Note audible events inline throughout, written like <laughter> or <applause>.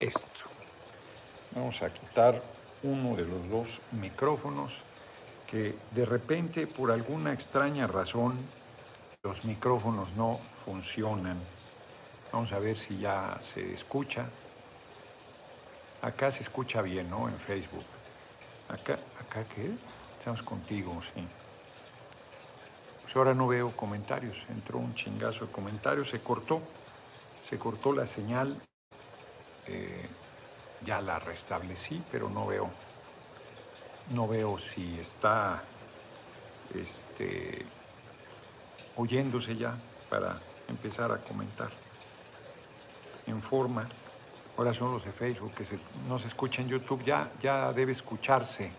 esto. Vamos a quitar uno de los dos micrófonos que de repente, por alguna extraña razón, los micrófonos no funcionan. Vamos a ver si ya se escucha. Acá se escucha bien, ¿no? En Facebook. Acá, ¿acá qué? Estamos contigo, sí. Pues ahora no veo comentarios. Entró un chingazo de comentarios, se cortó. Se cortó la señal. Eh, ya la restablecí, pero no veo no veo si está este, oyéndose ya para empezar a comentar en forma. Ahora son los de Facebook que no se escucha en YouTube, ya, ya debe escucharse.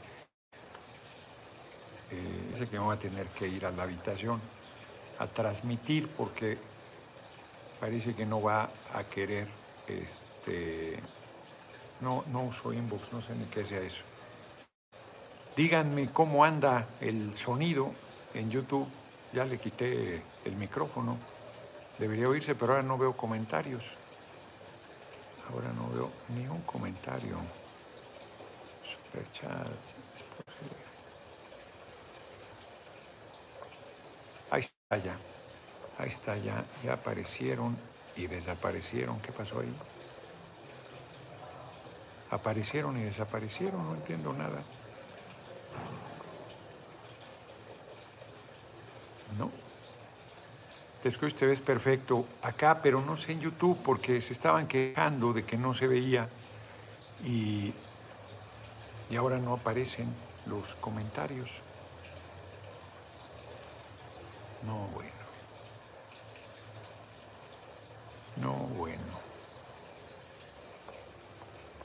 Eh, dice que vamos a tener que ir a la habitación a transmitir porque parece que no va a querer, este, no, no uso inbox, no sé ni qué sea eso. Díganme cómo anda el sonido en YouTube. Ya le quité el micrófono. Debería oírse, pero ahora no veo comentarios. Ahora no veo ni un comentario. Superchat. Ahí está ya. Ahí está ya. Ya aparecieron y desaparecieron. ¿Qué pasó ahí? Aparecieron y desaparecieron. No entiendo nada. ¿no? Escucho, te ves perfecto acá, pero no sé en YouTube porque se estaban quejando de que no se veía y, y ahora no aparecen los comentarios. No, bueno. No, bueno.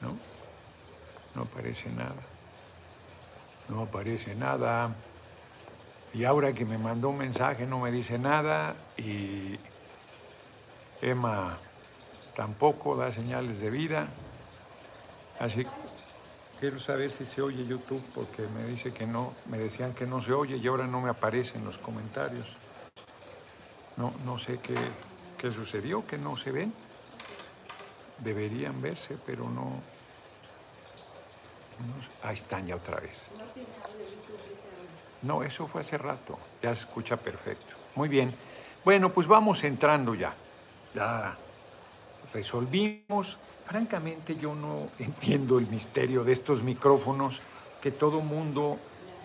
¿No? No aparece nada. No aparece nada. Y ahora que me mandó un mensaje no me dice nada y Emma tampoco da señales de vida. Así quiero saber si se oye YouTube porque me dice que no, me decían que no se oye y ahora no me aparecen los comentarios. No, no sé qué, qué sucedió, que no se ven. Deberían verse, pero no, no ahí están ya otra vez. No, eso fue hace rato. Ya se escucha perfecto. Muy bien. Bueno, pues vamos entrando ya. Ya resolvimos. Francamente yo no <laughs> entiendo el misterio de estos micrófonos que todo mundo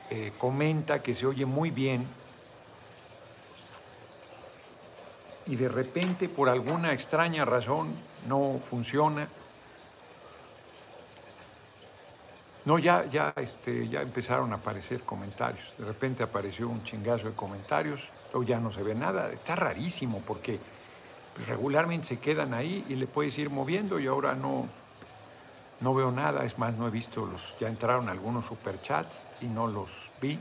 eh, comenta que se oye muy bien y de repente por alguna extraña razón no funciona. No, ya, ya, este, ya empezaron a aparecer comentarios. De repente apareció un chingazo de comentarios, luego ya no se ve nada. Está rarísimo porque pues, regularmente se quedan ahí y le puedes ir moviendo y ahora no, no veo nada. Es más, no he visto los. Ya entraron algunos superchats y no los vi.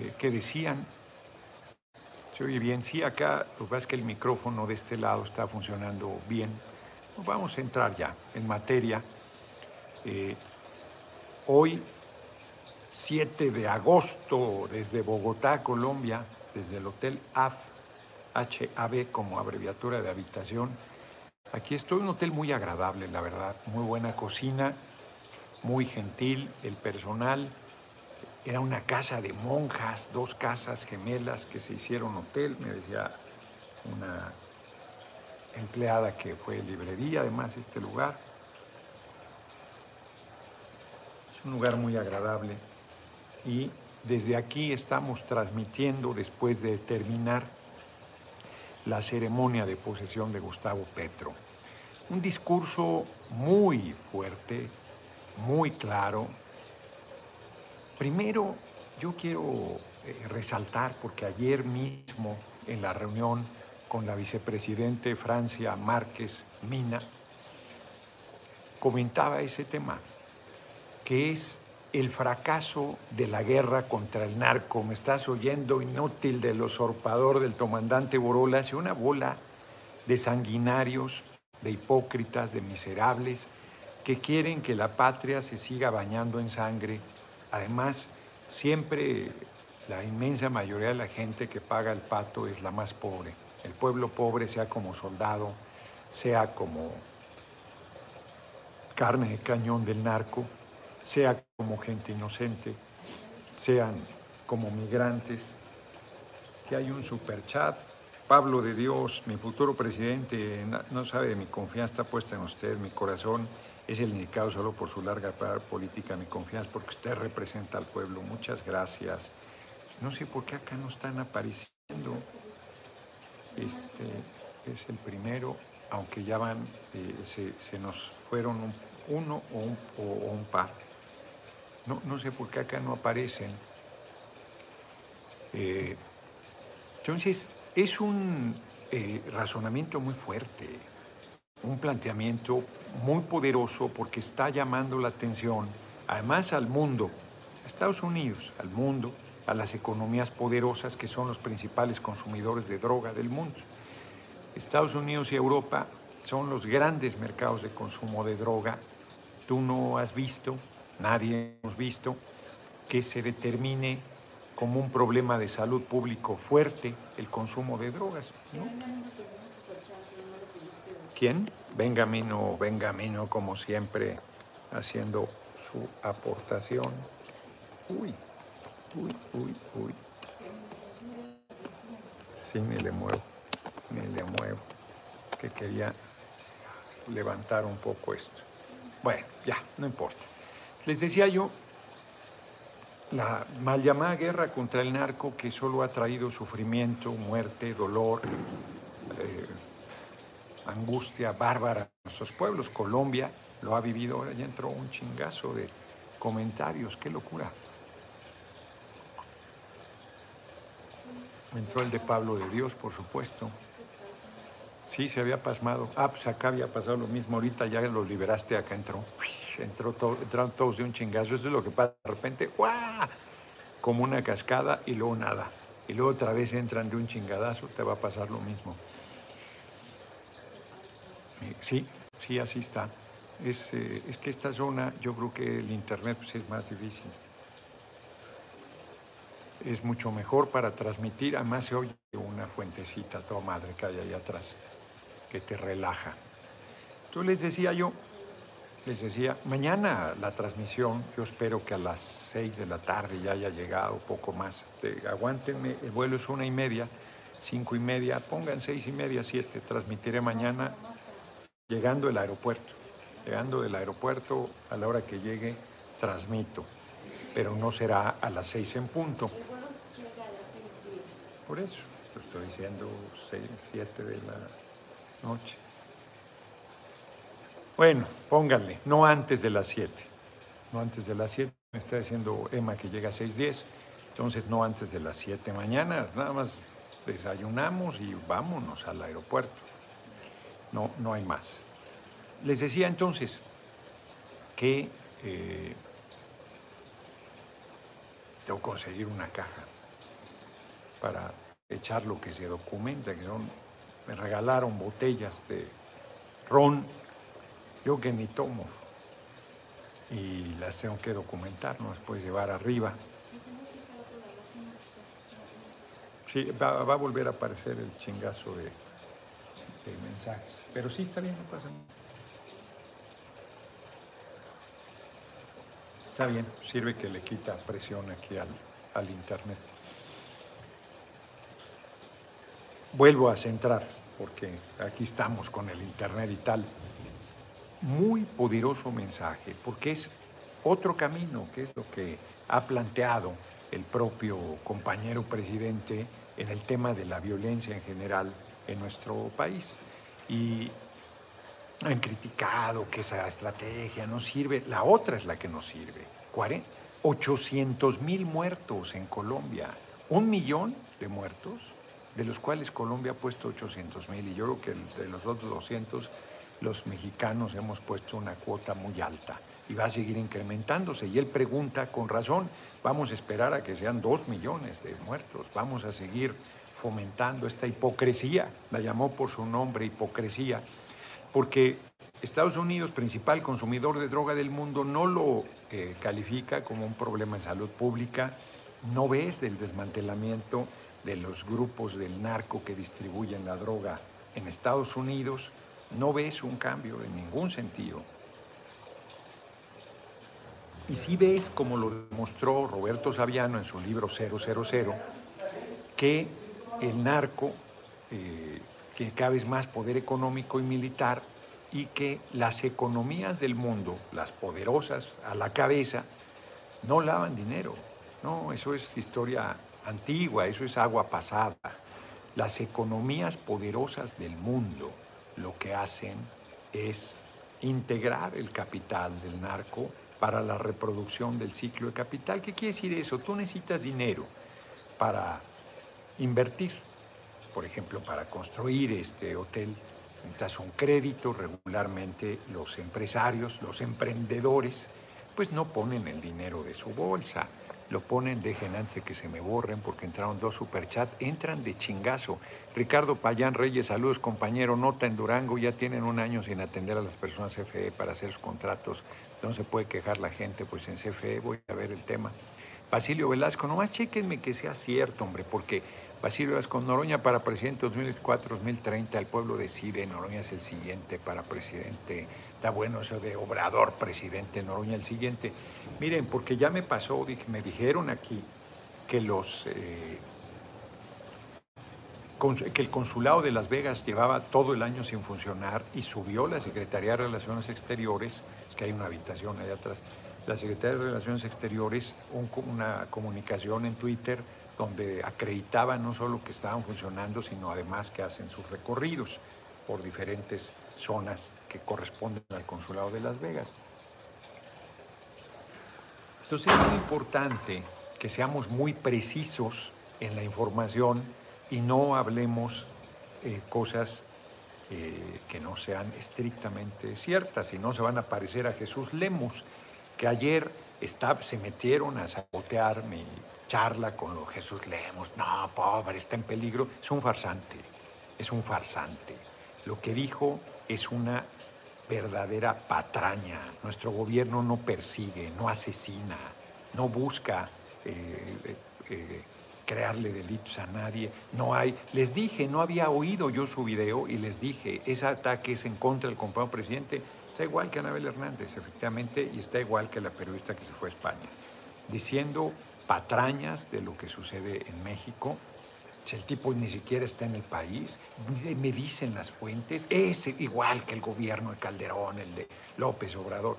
Eh, ¿Qué decían? Se oye bien. Sí, acá lo que pasa es que el micrófono de este lado está funcionando bien. Vamos a entrar ya en materia. Eh, Hoy, 7 de agosto, desde Bogotá, Colombia, desde el Hotel AF, HAB como abreviatura de habitación. Aquí estoy, un hotel muy agradable, la verdad, muy buena cocina, muy gentil, el personal. Era una casa de monjas, dos casas gemelas que se hicieron hotel, me decía una empleada que fue librería, además, este lugar un lugar muy agradable y desde aquí estamos transmitiendo después de terminar la ceremonia de posesión de Gustavo Petro. Un discurso muy fuerte, muy claro. Primero, yo quiero eh, resaltar, porque ayer mismo en la reunión con la vicepresidente Francia Márquez Mina, comentaba ese tema que es el fracaso de la guerra contra el narco. Me estás oyendo inútil del usurpador del comandante Borola, hace una bola de sanguinarios, de hipócritas, de miserables, que quieren que la patria se siga bañando en sangre. Además, siempre la inmensa mayoría de la gente que paga el pato es la más pobre. El pueblo pobre, sea como soldado, sea como carne de cañón del narco, sea como gente inocente, sean como migrantes, que hay un superchat. Pablo de Dios, mi futuro presidente, no sabe de mi confianza, está puesta en usted, mi corazón es el indicado solo por su larga política, mi confianza, porque usted representa al pueblo. Muchas gracias. No sé por qué acá no están apareciendo. Este es el primero, aunque ya van, eh, se, nos fueron uno o un, o un par. No, no sé por qué acá no aparecen. Eh, entonces, es un eh, razonamiento muy fuerte, un planteamiento muy poderoso porque está llamando la atención, además al mundo, a Estados Unidos, al mundo, a las economías poderosas que son los principales consumidores de droga del mundo. Estados Unidos y Europa son los grandes mercados de consumo de droga. Tú no has visto nadie hemos visto que se determine como un problema de salud público fuerte el consumo de drogas. ¿no? ¿Quién? Benjamino, Benjamino, como siempre, haciendo su aportación. Uy, uy, uy, uy. Sí, me le muevo, me le muevo. Es que quería levantar un poco esto. Bueno, ya, no importa. Les decía yo, la mal llamada guerra contra el narco que solo ha traído sufrimiento, muerte, dolor, eh, angustia bárbara a nuestros pueblos. Colombia lo ha vivido, ahora ya entró un chingazo de comentarios, qué locura. Entró el de Pablo de Dios, por supuesto. Sí, se había pasmado. Ah, pues acá había pasado lo mismo. Ahorita ya lo liberaste, acá entró entró entraron todos de un chingazo. Eso es lo que pasa de repente, ¡guau! Como una cascada y luego nada. Y luego otra vez entran de un chingadazo, te va a pasar lo mismo. Eh, sí, sí, así está. Es, eh, es que esta zona, yo creo que el Internet pues, es más difícil. Es mucho mejor para transmitir, además se oye una fuentecita toda madre que hay ahí atrás, que te relaja. Entonces les decía yo, les decía, mañana la transmisión, yo espero que a las seis de la tarde ya haya llegado, poco más. Este, aguántenme, el vuelo es una y media, cinco y media, pongan seis y media, siete. Transmitiré mañana llegando del aeropuerto. Llegando del aeropuerto, a la hora que llegue, transmito. Pero no será a las seis en punto. Por eso, estoy diciendo seis, siete de la noche. Bueno, pónganle, no antes de las 7. No antes de las 7. Me está diciendo Emma que llega a 6.10. Entonces, no antes de las 7 mañana. Nada más desayunamos y vámonos al aeropuerto. No, no hay más. Les decía entonces que eh, tengo que conseguir una caja para echar lo que se documenta, que son, me regalaron botellas de ron yo que ni tomo y las tengo que documentar, no las puedes llevar arriba. Sí, va, a volver a aparecer el chingazo de, mensajes. Pero sí está bien, no pasa nada. Está bien, sirve que le quita presión aquí al, al internet. Vuelvo a centrar, porque aquí estamos con el internet y tal muy poderoso mensaje, porque es otro camino, que es lo que ha planteado el propio compañero presidente en el tema de la violencia en general en nuestro país. Y han criticado que esa estrategia no sirve, la otra es la que no sirve. 800 mil muertos en Colombia, un millón de muertos, de los cuales Colombia ha puesto 800 mil y yo creo que de los otros 200 los mexicanos hemos puesto una cuota muy alta y va a seguir incrementándose. Y él pregunta con razón, vamos a esperar a que sean dos millones de muertos, vamos a seguir fomentando esta hipocresía, la llamó por su nombre hipocresía, porque Estados Unidos, principal consumidor de droga del mundo, no lo eh, califica como un problema de salud pública, no ves del desmantelamiento de los grupos del narco que distribuyen la droga en Estados Unidos, no ves un cambio en ningún sentido. Y si ves, como lo demostró Roberto Saviano en su libro 000, que el narco, eh, que cada vez más poder económico y militar, y que las economías del mundo, las poderosas a la cabeza, no lavan dinero. No, eso es historia antigua, eso es agua pasada. Las economías poderosas del mundo lo que hacen es integrar el capital del narco para la reproducción del ciclo de capital. ¿Qué quiere decir eso? Tú necesitas dinero para invertir, por ejemplo, para construir este hotel. Necesitas un crédito, regularmente los empresarios, los emprendedores, pues no ponen el dinero de su bolsa, lo ponen, dejen antes que se me borren porque entraron dos superchats, entran de chingazo. Ricardo Payán Reyes, saludos compañero, nota en Durango, ya tienen un año sin atender a las personas CFE para hacer sus contratos, no se puede quejar la gente, pues en CFE voy a ver el tema. Basilio Velasco, nomás chequenme que sea cierto, hombre, porque Basilio Velasco, Noroña para presidente 2004-2030, el pueblo decide, Noroña es el siguiente para presidente Está bueno eso de Obrador, presidente Noroña, el siguiente. Miren, porque ya me pasó, me dijeron aquí que los eh, que el consulado de Las Vegas llevaba todo el año sin funcionar y subió la Secretaría de Relaciones Exteriores, es que hay una habitación allá atrás, la Secretaría de Relaciones Exteriores, una comunicación en Twitter donde acreditaba no solo que estaban funcionando, sino además que hacen sus recorridos por diferentes zonas que corresponden al Consulado de Las Vegas. Entonces es muy importante que seamos muy precisos en la información y no hablemos eh, cosas eh, que no sean estrictamente ciertas y no se van a parecer a Jesús Lemos, que ayer se metieron a sabotear mi charla con los Jesús Lemos. No, pobre, está en peligro. Es un farsante, es un farsante. Lo que dijo es una verdadera patraña. Nuestro gobierno no persigue, no asesina, no busca eh, eh, eh, crearle delitos a nadie. No hay, les dije, no había oído yo su video y les dije, ese ataque es en contra del compañero presidente. Está igual que Anabel Hernández, efectivamente, y está igual que la periodista que se fue a España, diciendo patrañas de lo que sucede en México si el tipo ni siquiera está en el país, me dicen las fuentes, es igual que el gobierno de Calderón, el de López Obrador.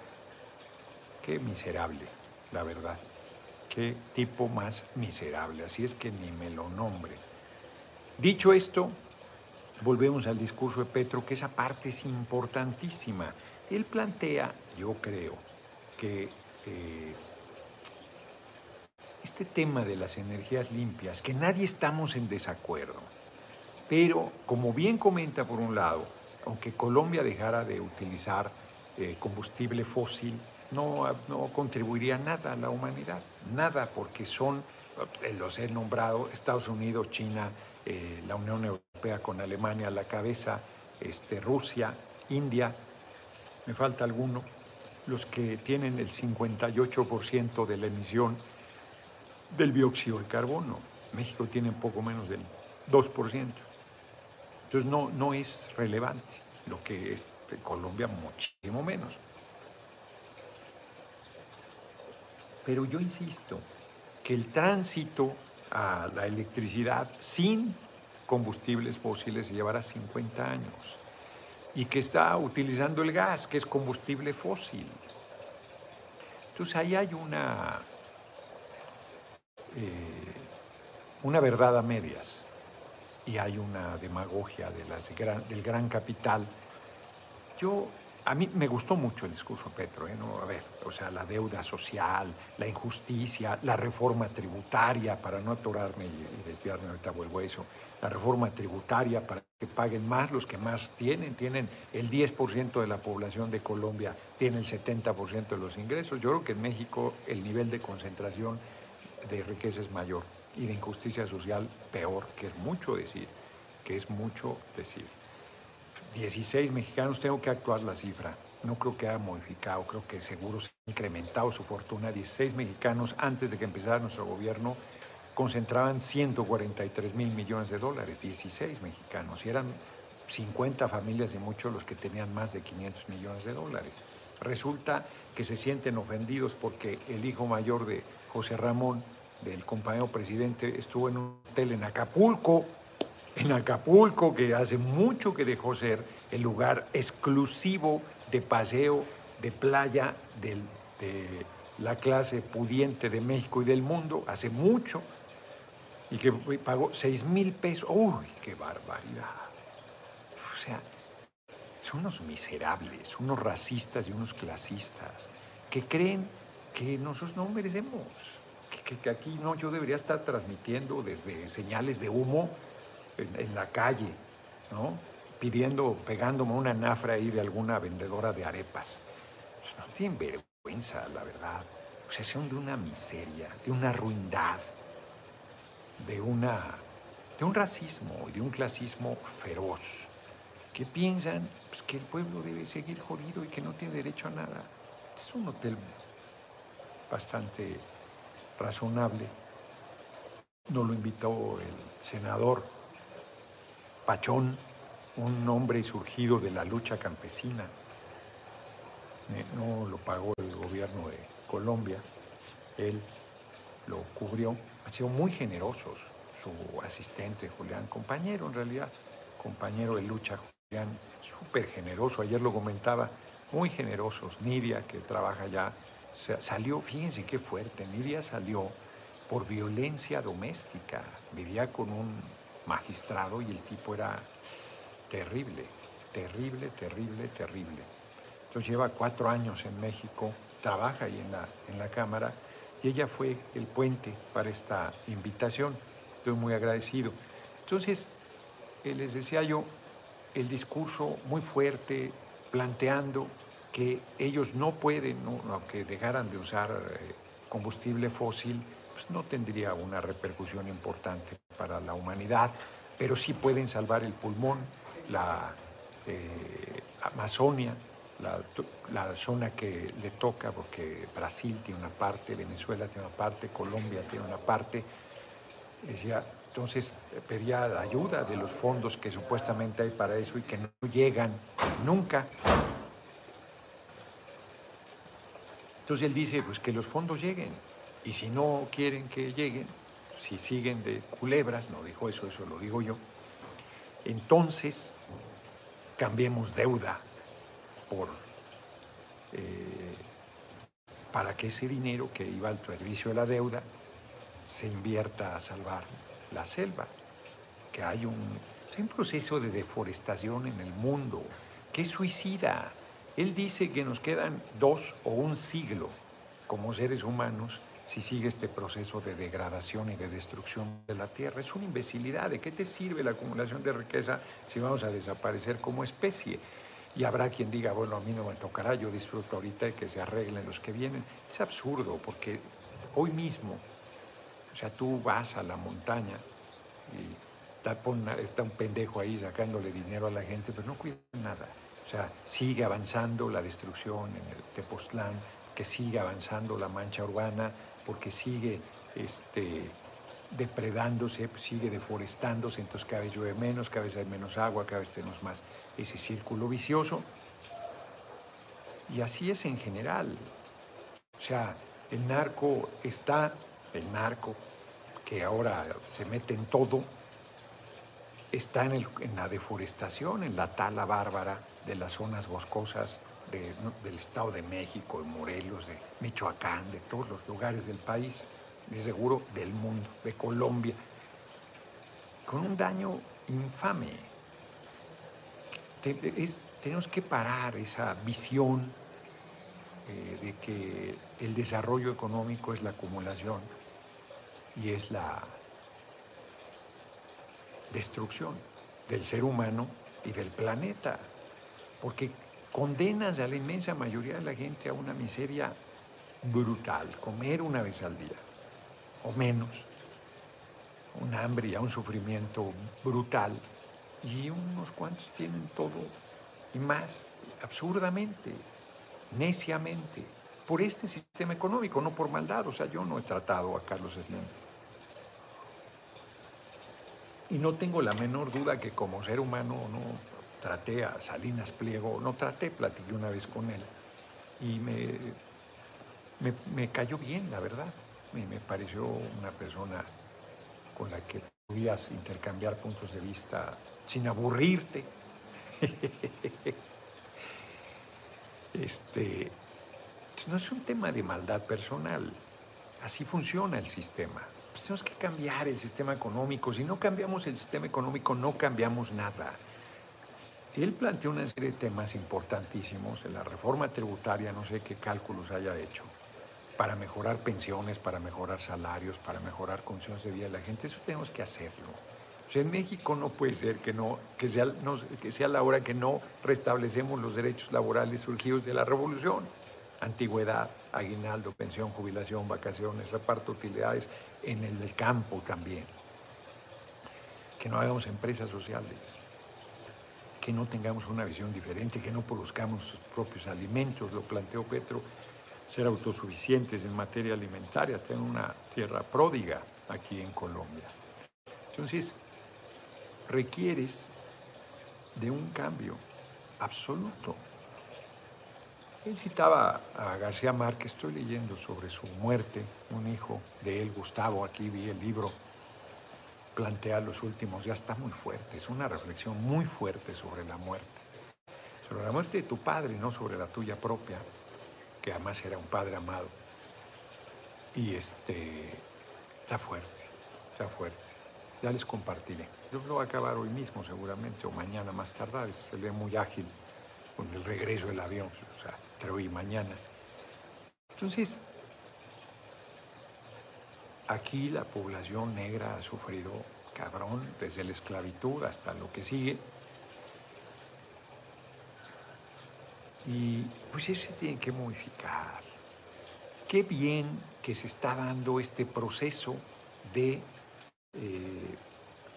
Qué miserable, la verdad. Qué tipo más miserable. Así es que ni me lo nombre. Dicho esto, volvemos al discurso de Petro, que esa parte es importantísima. Él plantea, yo creo, que eh, este tema de las energías limpias, que nadie estamos en desacuerdo, pero como bien comenta por un lado, aunque Colombia dejara de utilizar eh, combustible fósil, no, contribuiría nada a la humanidad, nada, porque son, eh, los he nombrado, Estados Unidos, China, eh, la Unión Europea con Alemania a la cabeza, este, Rusia, India, me falta alguno, los que tienen el 58% de la emisión del dióxido de carbono. México tiene poco menos del 2%. Entonces no, no es relevante, lo que es Colombia muchísimo menos. Pero yo insisto que el tránsito a la electricidad sin combustibles fósiles llevará 50 años y que está utilizando el gas, que es combustible fósil. Entonces ahí hay una una verdad a medias y hay una demagogia de las, del gran capital. Yo, a mí me gustó mucho el discurso de Petro, ¿eh? ¿No? a ver, o sea, la deuda social, la injusticia, la reforma tributaria, para no atorarme y, desviarme, ahorita vuelvo a eso, la reforma tributaria para que paguen más los que más tienen, tienen el 10% de la población de Colombia, tiene el 70% de los ingresos. Yo creo que en México el nivel de concentración de riqueza es mayor y de injusticia social peor, que es mucho decir, que es mucho decir. 16 mexicanos, tengo que actuar la cifra, no creo que haya modificado, creo que seguro se ha incrementado su fortuna. 16 mexicanos antes de que empezara nuestro gobierno concentraban 143 mil millones de dólares, 16 mexicanos, y eran 50 familias y muchos los que tenían más de 500 millones de dólares. Resulta que se sienten ofendidos porque el hijo mayor de José Ramón, del compañero presidente, estuvo en un hotel en Acapulco, en Acapulco, que hace mucho que dejó ser el lugar exclusivo de paseo de playa de la clase pudiente de México y del mundo, hace mucho, y que pagó 6 mil pesos. ¡Uy, qué barbaridad! O sea, son unos miserables, unos racistas y unos clasistas que creen que nosotros no merecemos, que, aquí no, yo debería estar transmitiendo desde señales de humo en, la calle, ¿no? Pidiendo, pegándome una nafra ahí de alguna vendedora de arepas. Pues no tienen vergüenza, la verdad. O sea, son de una miseria, de una ruindad, de, una, de un racismo y de un clasismo feroz, que piensan pues, que el pueblo debe seguir jodido y que no tiene derecho a nada. Es un hotel bastante razonable. Nos lo invitó el senador Pachón, un hombre surgido de la lucha campesina. No lo pagó el gobierno de Colombia, él lo cubrió. Ha sido muy generosos su asistente Julián, compañero en realidad, compañero de lucha Julián, súper generoso. Ayer lo comentaba, muy generosos. Nidia, que trabaja allá, salió, fíjense qué fuerte, Nidia salió por violencia doméstica. Vivía con un magistrado y el tipo era terrible, terrible, terrible, terrible. Entonces lleva cuatro años en México, trabaja ahí en la, en la Cámara y ella fue el puente para esta invitación. Estoy muy agradecido. Entonces, eh, les decía yo, el discurso muy fuerte, planteando que ellos no pueden, aunque dejaran de usar eh, combustible fósil, pues no tendría una repercusión importante para la humanidad, pero sí pueden salvar el pulmón, la eh, Amazonia, la, zona que le toca, porque Brasil tiene una parte, Venezuela tiene una parte, Colombia tiene una parte. Entonces pedía ayuda de los fondos que supuestamente hay para eso y que no llegan nunca. Entonces él dice, pues que los fondos lleguen. Y si no quieren que lleguen, si siguen de culebras, no dijo eso, eso lo digo yo, entonces cambiemos deuda por, eh, para que ese dinero que iba al servicio de la deuda se invierta a salvar la selva, que hay un, un proceso de deforestación en el mundo que es suicida, él dice que nos quedan dos o un siglo como seres humanos si sigue este proceso de degradación y de destrucción de la tierra. Es una imbecilidad. ¿De qué te sirve la acumulación de riqueza si vamos a desaparecer como especie? Y habrá quien diga, bueno, a mí no me tocará, yo disfruto ahorita de que se arreglen los que vienen. Es absurdo porque hoy mismo, o sea, tú vas a la montaña y está, un pendejo ahí sacándole dinero a la gente, pero no cuida nada. O sea, sigue avanzando la destrucción en el Tepoztlán, que sigue avanzando la mancha urbana, porque sigue este, depredándose, sigue deforestándose, entonces cada vez llueve menos, cada vez hay menos agua, cada vez tenemos más ese círculo vicioso. Y así es en general. O sea, el narco está, el narco, que ahora se mete en todo, está en, la deforestación, en la tala bárbara de las zonas boscosas del Estado de México, de Morelos, de Michoacán, de todos los lugares del país, de seguro del mundo, de Colombia, con un daño infame. tenemos que parar esa visión eh, de que el desarrollo económico es la acumulación y es la destrucción del ser humano y del planeta, porque condenas a la inmensa mayoría de la gente a una miseria brutal, comer una vez al día o menos, un hambre y a un sufrimiento brutal, y unos cuantos tienen todo y más, absurdamente, neciamente, por este sistema económico, no por maldad, o sea, yo no he tratado a Carlos Slim. Y no tengo la menor duda que como ser humano no traté a Salinas Pliego, no traté, platiqué una vez con él. y me, me, cayó bien, la verdad. Me, pareció una persona con la que podías intercambiar puntos de vista sin aburrirte. <laughs> Este, no es un tema de maldad personal. Así funciona el sistema. Pues tenemos que cambiar el sistema económico. Si no cambiamos el sistema económico, no cambiamos nada. Él planteó una serie de temas importantísimos en la reforma tributaria, no sé qué cálculos haya hecho, para mejorar pensiones, para mejorar salarios, para mejorar condiciones de vida de la gente. Eso tenemos que hacerlo. O en México no puede ser que, no, que, sea, que sea la hora que no restablecemos los derechos laborales surgidos de la revolución. Antigüedad, aguinaldo, pensión, jubilación, vacaciones, reparto de utilidades, en el campo también. Que no hagamos empresas sociales que no tengamos una visión diferente, que no produzcamos sus propios alimentos, lo planteó Petro, ser autosuficientes en materia alimentaria, tener una tierra pródiga aquí en Colombia. Entonces, requieres de un cambio absoluto. Él citaba a García Márquez, estoy leyendo sobre su muerte, un hijo de él, Gustavo, aquí vi el libro plantea los últimos ya está muy fuerte, es una reflexión muy fuerte sobre la muerte, sobre la muerte de tu padre, no sobre la tuya propia, que además era un padre amado. Y este, está fuerte, está fuerte. Ya les compartiré. Yo lo voy a acabar hoy mismo seguramente, o mañana más tardar, se ve muy ágil con el regreso del avión, o sea, entre hoy y mañana. Entonces, Aquí la población negra ha sufrido cabrón desde la esclavitud hasta lo que sigue. Y pues eso se tiene que modificar. Qué bien que se está dando este proceso de eh,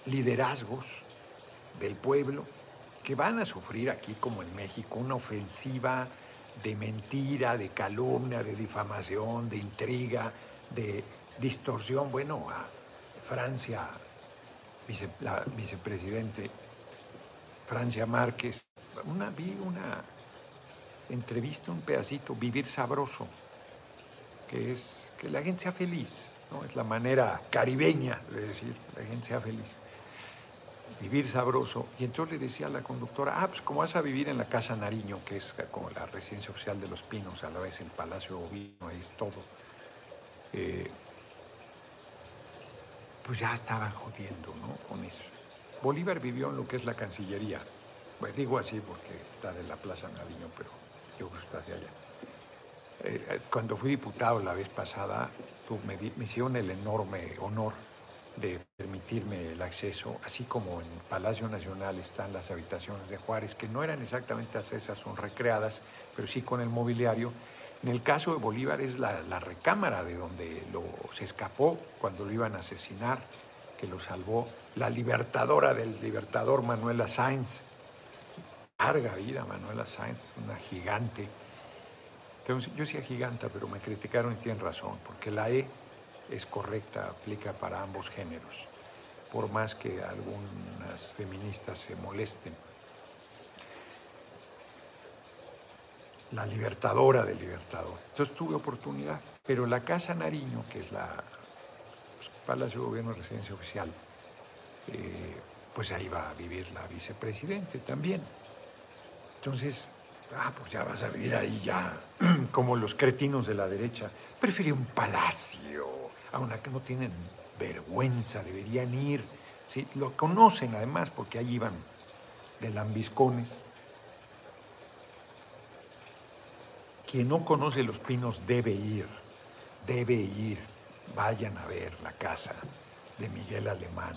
liderazgos del pueblo que van a sufrir aquí como en México una ofensiva de mentira, de calumnia, de difamación, de intriga, de distorsión, bueno, a Francia, la vicepresidente Francia Márquez, una, vi una entrevista, un pedacito, vivir sabroso, que es que la gente sea feliz, ¿no? es la manera caribeña de decir, la gente sea feliz. Vivir sabroso. Y entonces le decía a la conductora, ah, pues como vas a vivir en la Casa Nariño, que es como la residencia oficial de los Pinos, a la vez el Palacio Ovino, ahí es todo. Eh, pues ya estaban jodiendo, ¿no? Con eso. Bolívar vivió en lo que es la Cancillería. Pues digo así porque está de la Plaza Nariño, pero yo creo que está hacia allá. Eh, eh, cuando fui diputado la vez pasada, me, me, hicieron el enorme honor de permitirme el acceso, así como en Palacio Nacional están las habitaciones de Juárez, que no eran exactamente esas, son recreadas, pero sí con el mobiliario, en el caso de Bolívar es la, recámara de donde lo, se escapó cuando lo iban a asesinar, que lo salvó la libertadora del libertador Manuela Sáenz. Larga vida Manuela Sáenz, una gigante. yo decía giganta, pero me criticaron y tienen razón, porque la E es correcta, aplica para ambos géneros, por más que algunas feministas se molesten. La libertadora del libertador. Entonces tuve oportunidad, pero la Casa Nariño, que es la pues, Palacio de Gobierno de Residencia Oficial, eh, pues ahí va a vivir la vicepresidente también. Entonces, ah, pues ya vas a vivir ahí ya, <clears throat> como los cretinos de la derecha. Prefiere un palacio, a una que no tienen vergüenza, deberían ir. Sí, lo conocen además porque ahí iban de lambiscones. Quien no conoce Los Pinos debe ir, debe ir. Vayan a ver la casa de Miguel Alemán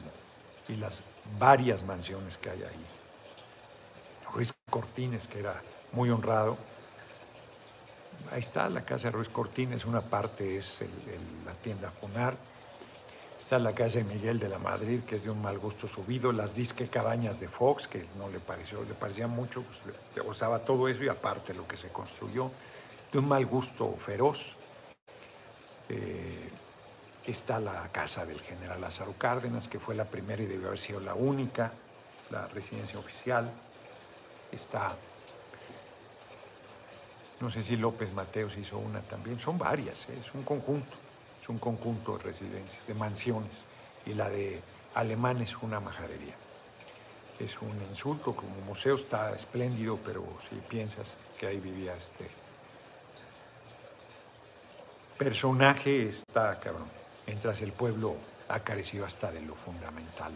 y las varias mansiones que hay ahí. Ruiz Cortines, que era muy honrado. Ahí está la casa de Ruiz Cortines, una parte es la tienda Funar. Está la casa de Miguel de la Madrid, que es de un mal gusto subido. Las disque cabañas de Fox, que no le pareció, le parecía mucho, pues, le todo eso y aparte lo que se construyó de un mal gusto feroz. Eh, está la casa del general Lázaro Cárdenas, que fue la primera y debió haber sido la única, la residencia oficial. Está No sé si López Mateos hizo una también. Son varias, ¿eh? es un conjunto. Es un conjunto de residencias, de mansiones. Y la de Alemán es una majadería. Es un insulto. Como museo está espléndido, pero si piensas que ahí vivía este personaje, está cabrón. Mientras el pueblo ha carecido hasta de lo fundamental.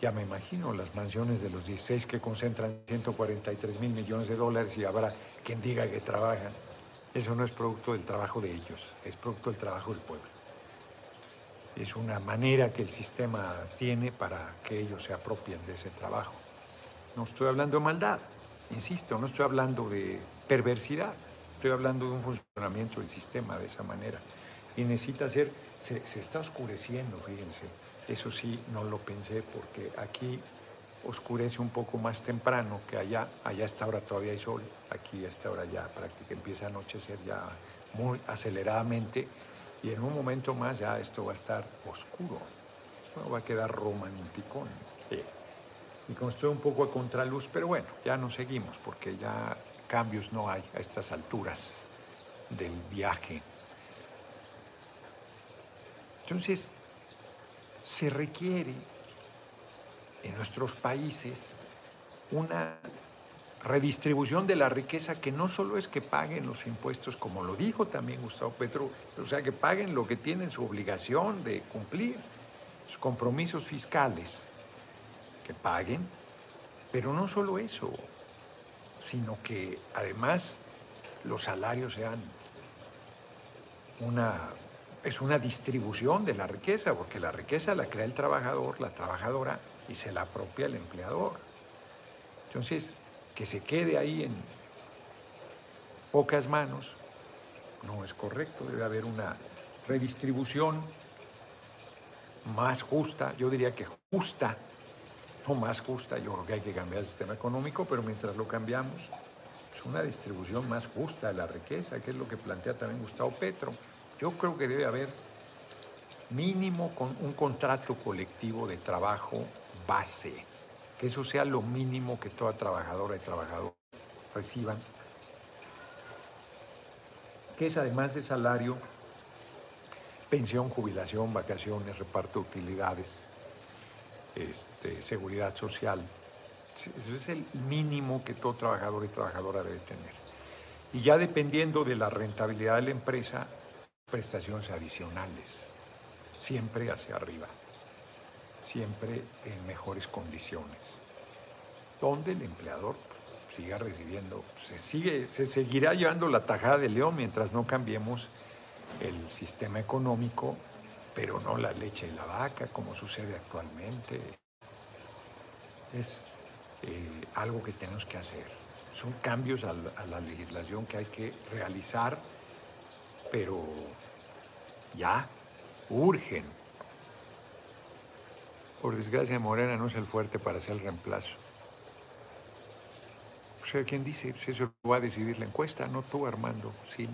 Ya me imagino las mansiones de los 16 que concentran 143 mil millones de dólares y habrá quien diga que trabajan. Eso no es producto del trabajo de ellos, es producto del trabajo del pueblo. Es una manera que el sistema tiene para que ellos se apropien de ese trabajo. No estoy hablando de maldad, insisto, no estoy hablando de perversidad, estoy hablando de un funcionamiento del sistema de esa manera. Y necesita ser, se, se está oscureciendo, fíjense eso sí, no lo pensé porque aquí oscurece un poco más temprano que allá. Allá a esta hora todavía hay sol, aquí a esta hora ya prácticamente empieza a anochecer ya muy aceleradamente y en un momento más ya esto va a estar oscuro. No va a quedar romántico. Y como estoy un poco a contraluz, pero bueno, ya nos seguimos porque ya cambios no hay a estas alturas del viaje. Entonces, se requiere en nuestros países una redistribución de la riqueza que no solo es que paguen los impuestos, como lo dijo también Gustavo Petro, o sea, que paguen lo que tienen su obligación de cumplir, sus compromisos fiscales, que paguen, pero no solo eso, sino que además los salarios sean una es una distribución de la riqueza, porque la riqueza la crea el trabajador, la trabajadora, y se la apropia el empleador. Entonces, que se quede ahí en pocas manos no es correcto, debe haber una redistribución más justa, yo diría que justa, más justa, yo creo que hay que cambiar el sistema económico, pero mientras lo cambiamos, es una distribución más justa de la riqueza, que es lo que plantea también Gustavo Petro. Yo creo que debe haber mínimo con un contrato colectivo de trabajo base, que eso sea lo mínimo que toda trabajadora y trabajador reciban, que es además de salario, pensión, jubilación, vacaciones, reparto de utilidades, este, seguridad social. Eso es el mínimo que todo trabajador y trabajadora debe tener. Y ya dependiendo de la rentabilidad de la empresa, prestaciones adicionales, siempre hacia arriba, siempre en mejores condiciones, donde el empleador siga recibiendo, se, sigue, se seguirá llevando la tajada de león mientras no cambiemos el sistema económico, pero no la leche y la vaca, como sucede actualmente. Es eh, algo que tenemos que hacer. Son cambios a la legislación que hay que realizar pero ya, urgen. Por desgracia, Morena no es el fuerte para hacer el reemplazo. O sea, ¿quién dice? Pues eso va a decidir la encuesta, no tú, Armando. Sí.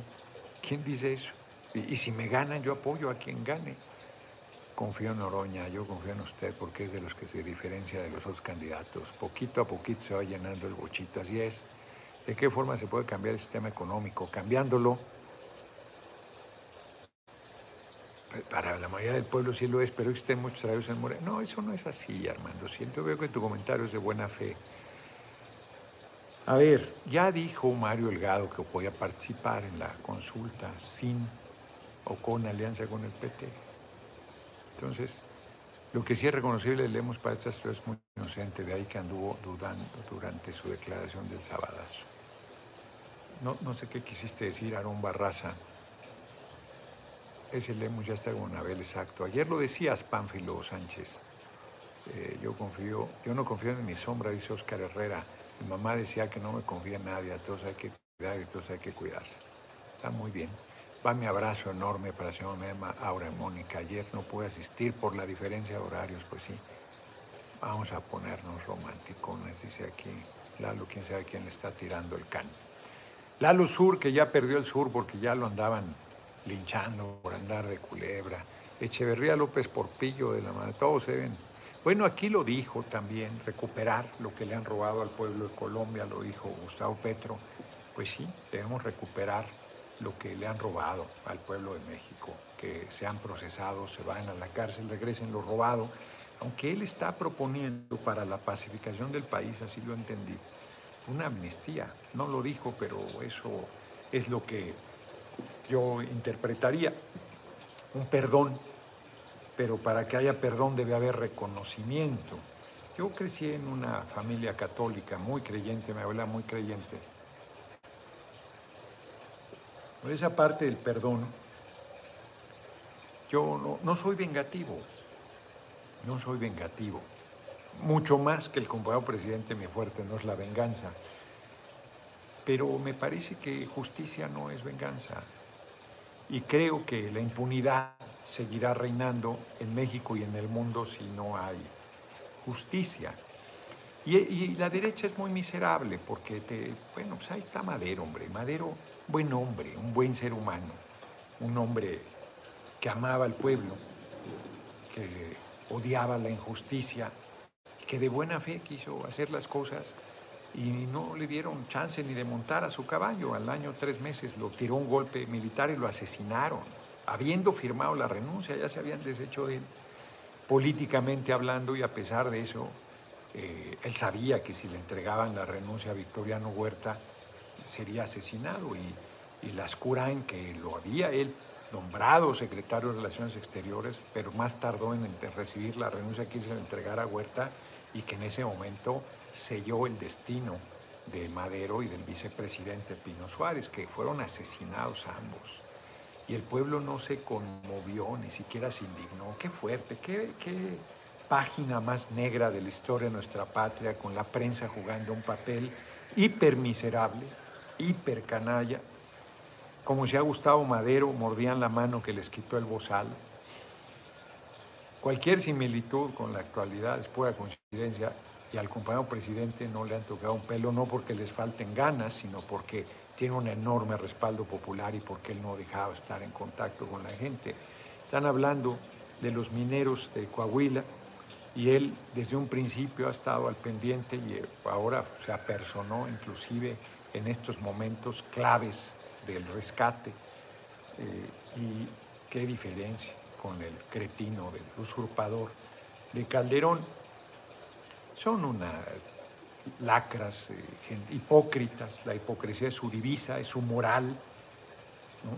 ¿Quién dice eso? Y, si me ganan, yo apoyo a quien gane. Confío en Oroña, yo confío en usted porque es de los que se diferencia de los otros candidatos. Poquito a poquito se va llenando el bochito, así es. ¿De qué forma se puede cambiar el sistema económico? Cambiándolo para la mayoría del pueblo sí lo es, pero existen muchos salarios en Morena. No, eso no es así, Armando. Yo veo que tu comentario es de buena fe. A ver, ya dijo Mario Elgado que podía participar en la consulta sin o con alianza con el PT. Entonces, lo que sí es reconocible, leemos para esta ciudad es muy inocente, de ahí que anduvo dudando durante su declaración del sabadazo. No, sé qué quisiste decir, Aarón Barraza ese Lemus ya está con Abel, exacto. Ayer lo decías, Pánfilo Sánchez. Eh, yo confío, yo no confío en mi sombra, dice Oscar Herrera. Mi mamá decía que no me confía en nadie, a todos hay que cuidar y todos hay que cuidarse. Está muy bien. Va mi abrazo enorme para la señora Aura y Mónica. Ayer no pude asistir por la diferencia de horarios, pues sí. Vamos a ponernos romanticones, dice aquí Lalo, quién sabe quién le está tirando el can. Lalo Sur, que ya perdió el sur porque ya lo andaban linchando por andar de culebra. Echeverría López Porpillo de la mano, todos se ven. Bueno, aquí lo dijo también, recuperar lo que le han robado al pueblo de Colombia, lo dijo Gustavo Petro. pues sí, debemos recuperar lo que le han robado al pueblo de México, que sean procesados, se vayan a la cárcel, regresen lo robado, aunque él está proponiendo para la pacificación del país, así lo entendí, una amnistía. No lo dijo, pero eso es lo que yo interpretaría. Un perdón, pero para que haya perdón debe haber reconocimiento. Yo crecí en una familia católica muy creyente, mi abuela muy creyente. Por esa parte del perdón, yo no, soy vengativo, no soy vengativo. Mucho más que el compañero presidente, mi fuerte no es la venganza. Pero me parece que justicia no es venganza. Y creo que la impunidad seguirá reinando en México y en el mundo si no hay justicia. Y, la derecha es muy miserable porque, te, bueno, pues ahí está Madero, hombre. Madero, buen hombre, un buen ser humano, un hombre que amaba al pueblo, que odiaba la injusticia, que de buena fe quiso hacer las cosas y no le dieron chance ni de montar a su caballo. Al año tres meses lo tiró un golpe militar y lo asesinaron. Habiendo firmado la renuncia, ya se habían deshecho de él, políticamente hablando, y a pesar de eso, eh, él sabía que si le entregaban la renuncia a Victoriano Huerta, sería asesinado. Y, y las curan que lo había él nombrado secretario de Relaciones Exteriores, pero más tardó en recibir la renuncia que se le entregara a Huerta y que en ese momento selló el destino de Madero y del vicepresidente Pino Suárez, que fueron asesinados ambos. Y el pueblo no se conmovió, ni siquiera se indignó. Qué fuerte, qué, qué página más negra de la historia de nuestra patria, con la prensa jugando un papel hiper miserable, hiper canalla. Como si a Gustavo Madero mordían la mano que les quitó el bozal. Cualquier similitud con la actualidad es pura coincidencia y al compañero presidente no le han tocado un pelo, no porque les falten ganas, sino porque tiene un enorme respaldo popular y porque él no dejaba estar en contacto con la gente. Están hablando de los mineros de Coahuila y él desde un principio ha estado al pendiente y ahora se apersonó inclusive en estos momentos claves del rescate. Eh, y qué diferencia con el cretino del usurpador de Calderón. Son unas lacras eh, hipócritas, la hipocresía es su divisa, es su moral,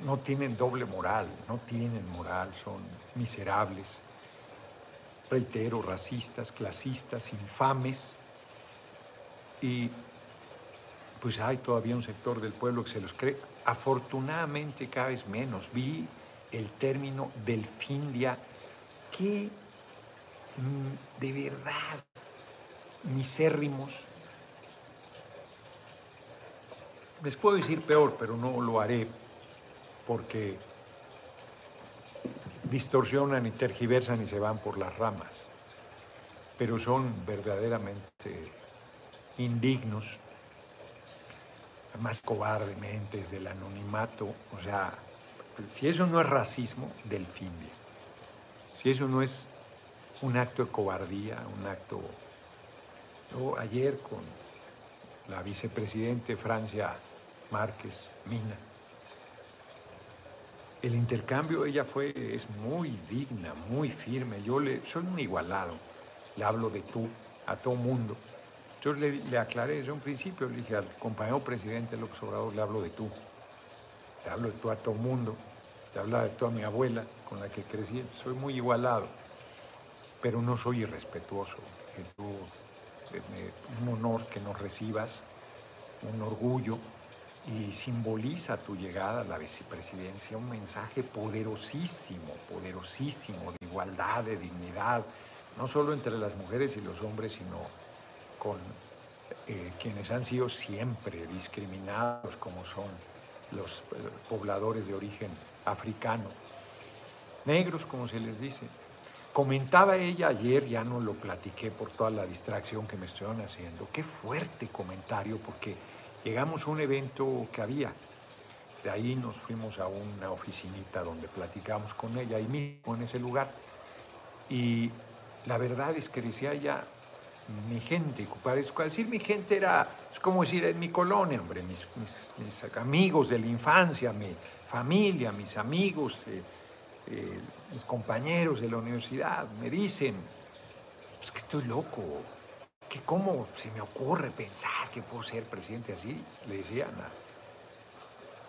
no, tienen doble moral, no tienen moral, son miserables, reitero, racistas, clasistas, infames, y pues hay todavía un sector del pueblo que se los cree, afortunadamente cada vez menos. Vi el término delfindia, que mm, de verdad misérrimos. Les puedo decir peor, pero no lo haré porque distorsionan y tergiversan y se van por las ramas, pero son verdaderamente indignos, más cobardemente desde el anonimato, o sea, si eso no es racismo, delfindia. Si eso no es un acto de cobardía, un acto yo ayer con la vicepresidente Francia Márquez Mina, el intercambio, ella fue, es muy digna, muy firme. Yo le, soy un igualado, le hablo de tú a todo mundo. Yo le, le aclaré desde un principio, le dije al compañero presidente López Obrador, le hablo de tú. Le hablo de tú a todo mundo. Le hablo de tú a mi abuela con la que crecí. Soy muy igualado, pero no soy irrespetuoso. Que tú un honor que nos recibas, un orgullo y simboliza tu llegada a la vicepresidencia un mensaje poderosísimo, poderosísimo de igualdad, de dignidad, no solo entre las mujeres y los hombres, sino con eh, quienes han sido siempre discriminados, como son los eh, pobladores de origen africano, negros como se les dice. Comentaba ella ayer, ya no lo platiqué por toda la distracción que me estuvieron haciendo, qué fuerte comentario, porque llegamos a un evento que había. De ahí nos fuimos a una oficinita donde platicamos con ella, ahí mismo en ese lugar. Y la verdad es que decía ella, mi gente. Para decir mi gente era, es como decir en mi colonia, hombre, mis, amigos de la infancia, mi familia, mis amigos, eh, eh, mis compañeros de la universidad, me dicen, es que estoy loco, que cómo se me ocurre pensar que puedo ser presidente así, le decían a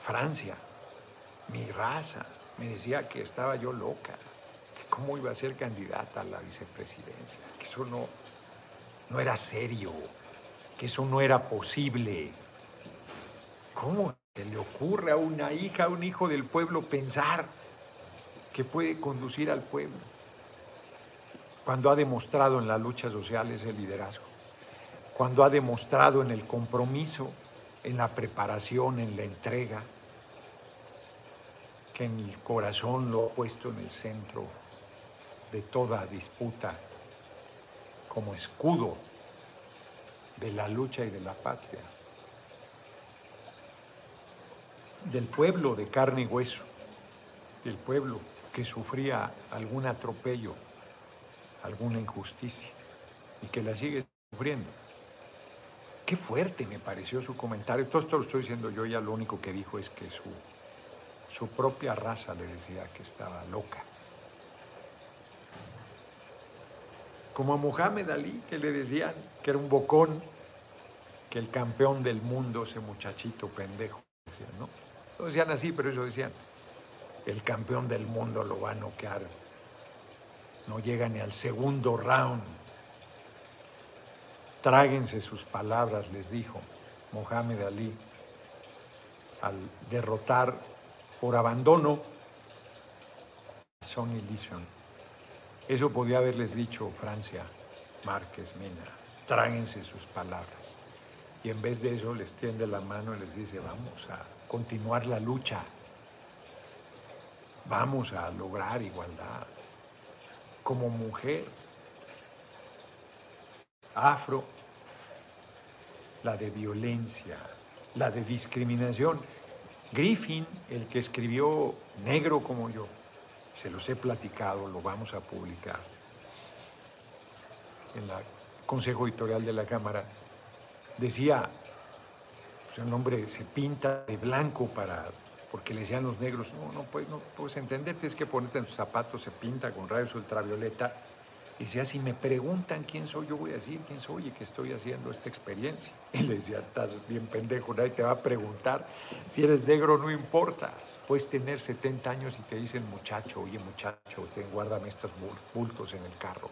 Francia, mi raza, me decía que estaba yo loca, que cómo iba a ser candidata a la vicepresidencia, que eso no, no era serio, que eso no era posible. ¿Cómo se le ocurre a una hija, a un hijo del pueblo pensar que puede conducir al pueblo? Cuando ha demostrado en la lucha social ese liderazgo, cuando ha demostrado en el compromiso, en la preparación, en la entrega, que en el corazón lo ha puesto en el centro de toda disputa como escudo de la lucha y de la patria, del pueblo de carne y hueso, del pueblo que sufría algún atropello, alguna injusticia y que la sigue sufriendo. Qué fuerte me pareció su comentario. Todo esto lo estoy diciendo yo, ya lo único que dijo es que su, su propia raza le decía que estaba loca. Como a Mohamed Ali, que le decían que era un bocón, que el campeón del mundo, ese muchachito pendejo. ¿no? no decían así, pero eso decían, el campeón del mundo lo va a noquear. No llega ni al segundo round. Tráguense sus palabras, les dijo Mohamed Ali, al derrotar por abandono a Sonny. Eso podía haberles dicho Francia, Márquez, Mena, tráguense sus palabras. Y en vez de eso les tiende la mano y les dice, vamos a continuar la lucha, vamos a lograr igualdad. Como mujer, afro, la de violencia, la de discriminación. Griffin, el que escribió Negro como yo, se los he platicado, lo vamos a publicar en el Consejo Editorial de la Cámara, decía, pues el hombre se pinta de blanco para, porque le decían los negros, no, no, pues, no puedes entenderte, es que ponerte en tus zapatos se pinta con rayos ultravioleta y decía, si me preguntan quién soy, yo voy a decir quién soy y que estoy haciendo esta experiencia. <laughs> Y le decía, estás bien pendejo, nadie te va a preguntar. Si eres negro, no importas. Puedes tener 70 años y te dicen, muchacho, oye, muchacho, ten, guárdame estos bultos en el carro.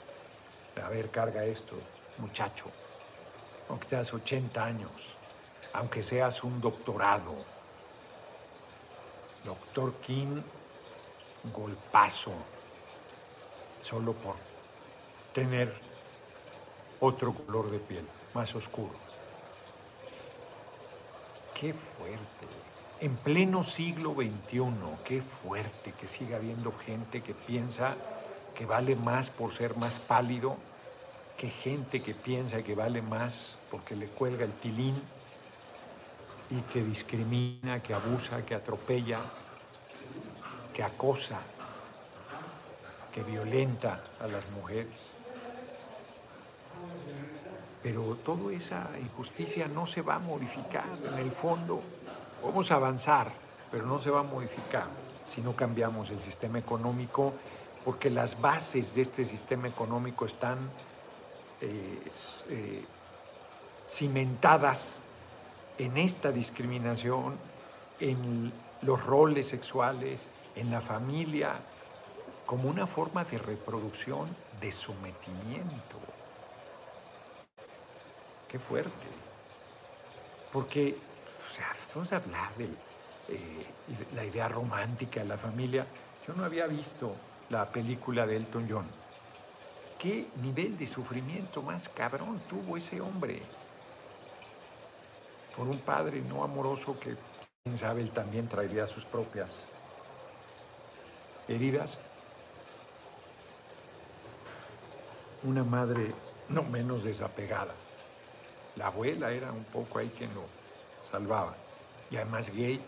A ver, carga esto, muchacho. Aunque tengas 80 años, aunque seas un doctorado. Doctor King, golpazo, solo por tener otro color de piel, más oscuro. Qué fuerte. En pleno siglo XXI, qué fuerte que siga habiendo gente que piensa que vale más por ser más pálido, que gente que piensa que vale más porque le cuelga el tilín y que discrimina, que abusa, que atropella, que acosa, que violenta a las mujeres. Pero toda esa injusticia no se va a modificar. En el fondo, vamos a avanzar, pero no se va a modificar si no cambiamos el sistema económico, porque las bases de este sistema económico están eh, eh, cimentadas en esta discriminación, en los roles sexuales, en la familia, como una forma de reproducción de sometimiento fuerte. Porque, o sea, vamos a hablar de eh, la idea romántica de la familia. Yo no había visto la película de Elton John. ¿Qué nivel de sufrimiento más cabrón tuvo ese hombre? Por un padre no amoroso que, quién sabe, él también traería sus propias heridas. Una madre no menos desapegada. La abuela era un poco ahí quien lo salvaba. Y además gay,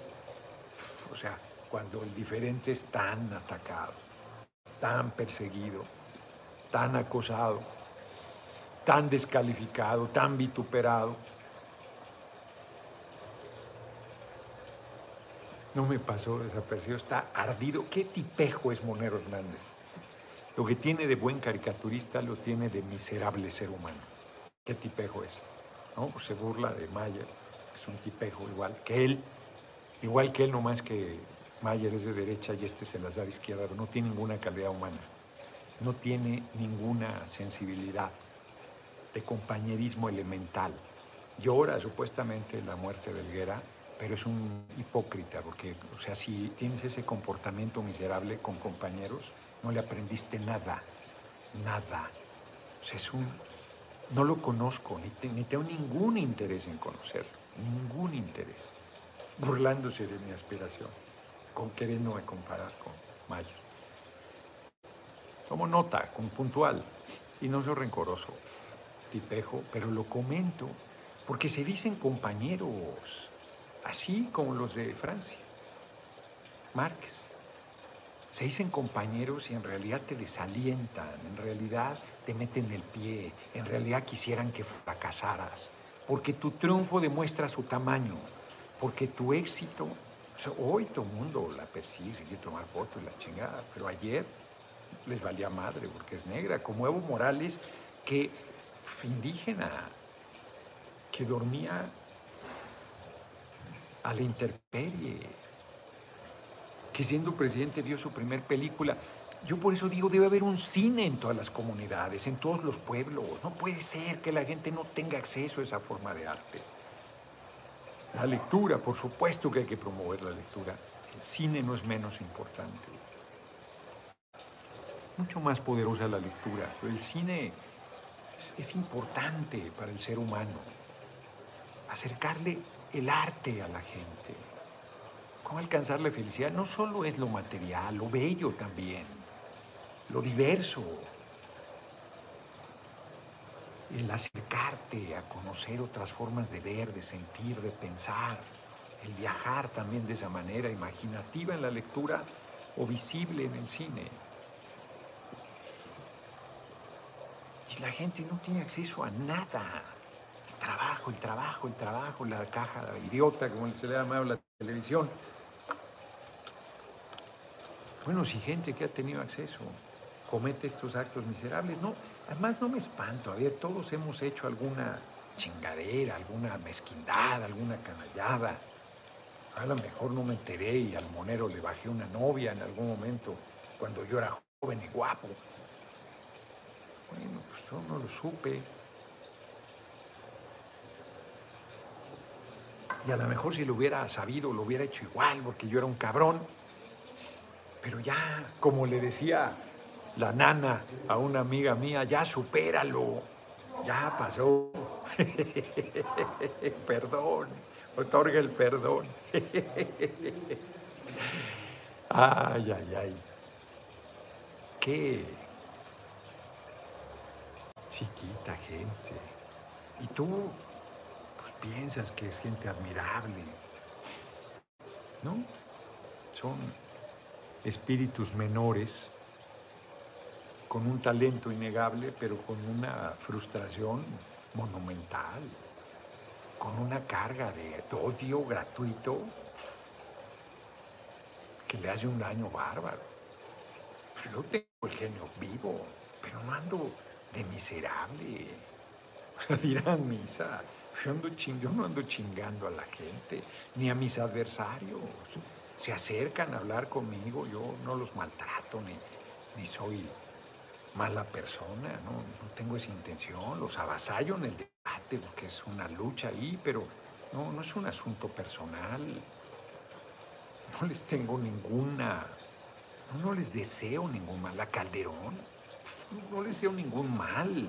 o sea, cuando el diferente es tan atacado, tan perseguido, tan acosado, tan descalificado, tan vituperado. No me pasó desapercibido, está ardido. ¿Qué tipejo es Monero Hernández? Lo que tiene de buen caricaturista lo tiene de miserable ser humano. ¿Qué tipejo es? ¿No? Pues se burla de Mayer, es un tipejo igual que él, igual que él, nomás que Mayer es de derecha y este se las da de izquierda, no tiene ninguna calidad humana, no tiene ninguna sensibilidad de compañerismo elemental. Llora supuestamente la muerte de Helguera, pero es un hipócrita, porque, o sea, si tienes ese comportamiento miserable con compañeros, no le aprendiste nada, nada. O sea, es un... No lo conozco, ni, tengo ningún interés en conocerlo, ningún interés, burlándose de mi aspiración, con queriéndome comparar con Mayer. Tomo nota, con puntual, y no soy rencoroso, tipejo, pero lo comento porque se dicen compañeros, así como los de Francia. Márquez. Se dicen compañeros y en realidad te desalientan, en realidad te meten el pie, en realidad quisieran que fracasaras, porque tu triunfo demuestra su tamaño, porque tu éxito, hoy todo el mundo la persigue, se quiere tomar fotos y la chingada, pero ayer les valía madre porque es negra, como Evo Morales, que indígena, que dormía a la intemperie, que siendo presidente vio su primer película. Yo por eso digo, debe haber un cine en todas las comunidades, en todos los pueblos. No puede ser que la gente no tenga acceso a esa forma de arte. La lectura, por supuesto que hay que promover la lectura. El cine no es menos importante. Mucho más poderosa la lectura. El cine es, es importante para el ser humano. Acercarle el arte a la gente. ¿Cómo alcanzar la felicidad? No solo es lo material, lo bello también, lo diverso. El acercarte a conocer otras formas de ver, de sentir, de pensar. El viajar también de esa manera imaginativa en la lectura o visible en el cine. Y la gente no tiene acceso a nada trabajo, el trabajo, el trabajo, la caja idiota, como se le ha llamado la televisión. Bueno, si gente que ha tenido acceso comete estos actos miserables, no, además no me espanto, a ver, todos hemos hecho alguna chingadera, alguna mezquindad, alguna canallada. A lo mejor no me enteré y al monero le bajé una novia en algún momento, cuando yo era joven y guapo. Bueno, pues yo no lo supe. Y a lo mejor si lo hubiera sabido, lo hubiera hecho igual, porque yo era un cabrón. Pero ya, como le decía la nana a una amiga mía, ya supéralo, ya pasó. <laughs> perdón, otorga el perdón. <laughs> ay, ay, ay. Qué chiquita gente. Y tú piensas que es gente admirable. ¿No? Son espíritus menores con un talento innegable, pero con una frustración monumental, con una carga de odio gratuito que le hace un daño bárbaro. Yo tengo el genio vivo, pero no ando de miserable. O sea, dirán misa, yo, no ando chingando a la gente, ni a mis adversarios. Se acercan a hablar conmigo, yo no los maltrato, ni, ni soy mala persona, ¿no? tengo esa intención. Los avasallo en el debate porque es una lucha ahí, pero no, no es un asunto personal. No les tengo ninguna, no les deseo ningún mal. A Calderón, no les deseo ningún mal.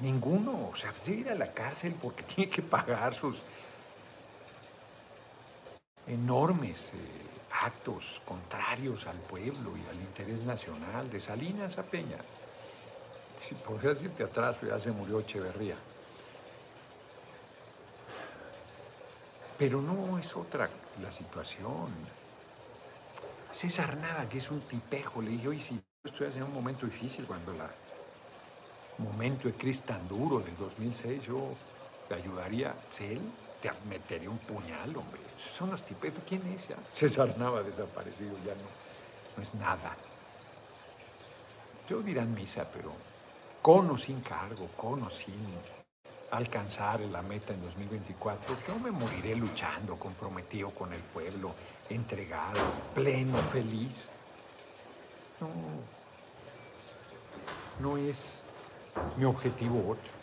Ninguno. O sea, debe ir a la cárcel porque <laughs> tiene que pagar sus enormes eh, actos contrarios al pueblo y al interés nacional, de Salinas a Peña. Si podrías irte atrás, ya se murió Echeverría. Pero no es otra la situación. César Nada, que es un tipejo, le dije, hoy si estoy en un momento difícil cuando la momento de crisis tan duro del 2006, yo te ayudaría, pues él te metería un puñal, hombre. Son los tipos, ¿quién es ya? César Nava desaparecido, ya no, no es nada. Yo dirán misa, pero con o sin cargo, con o sin alcanzar la meta en 2024, yo me moriré luchando, comprometido con el pueblo, entregado, pleno, feliz. No, no es mi objetivo otro.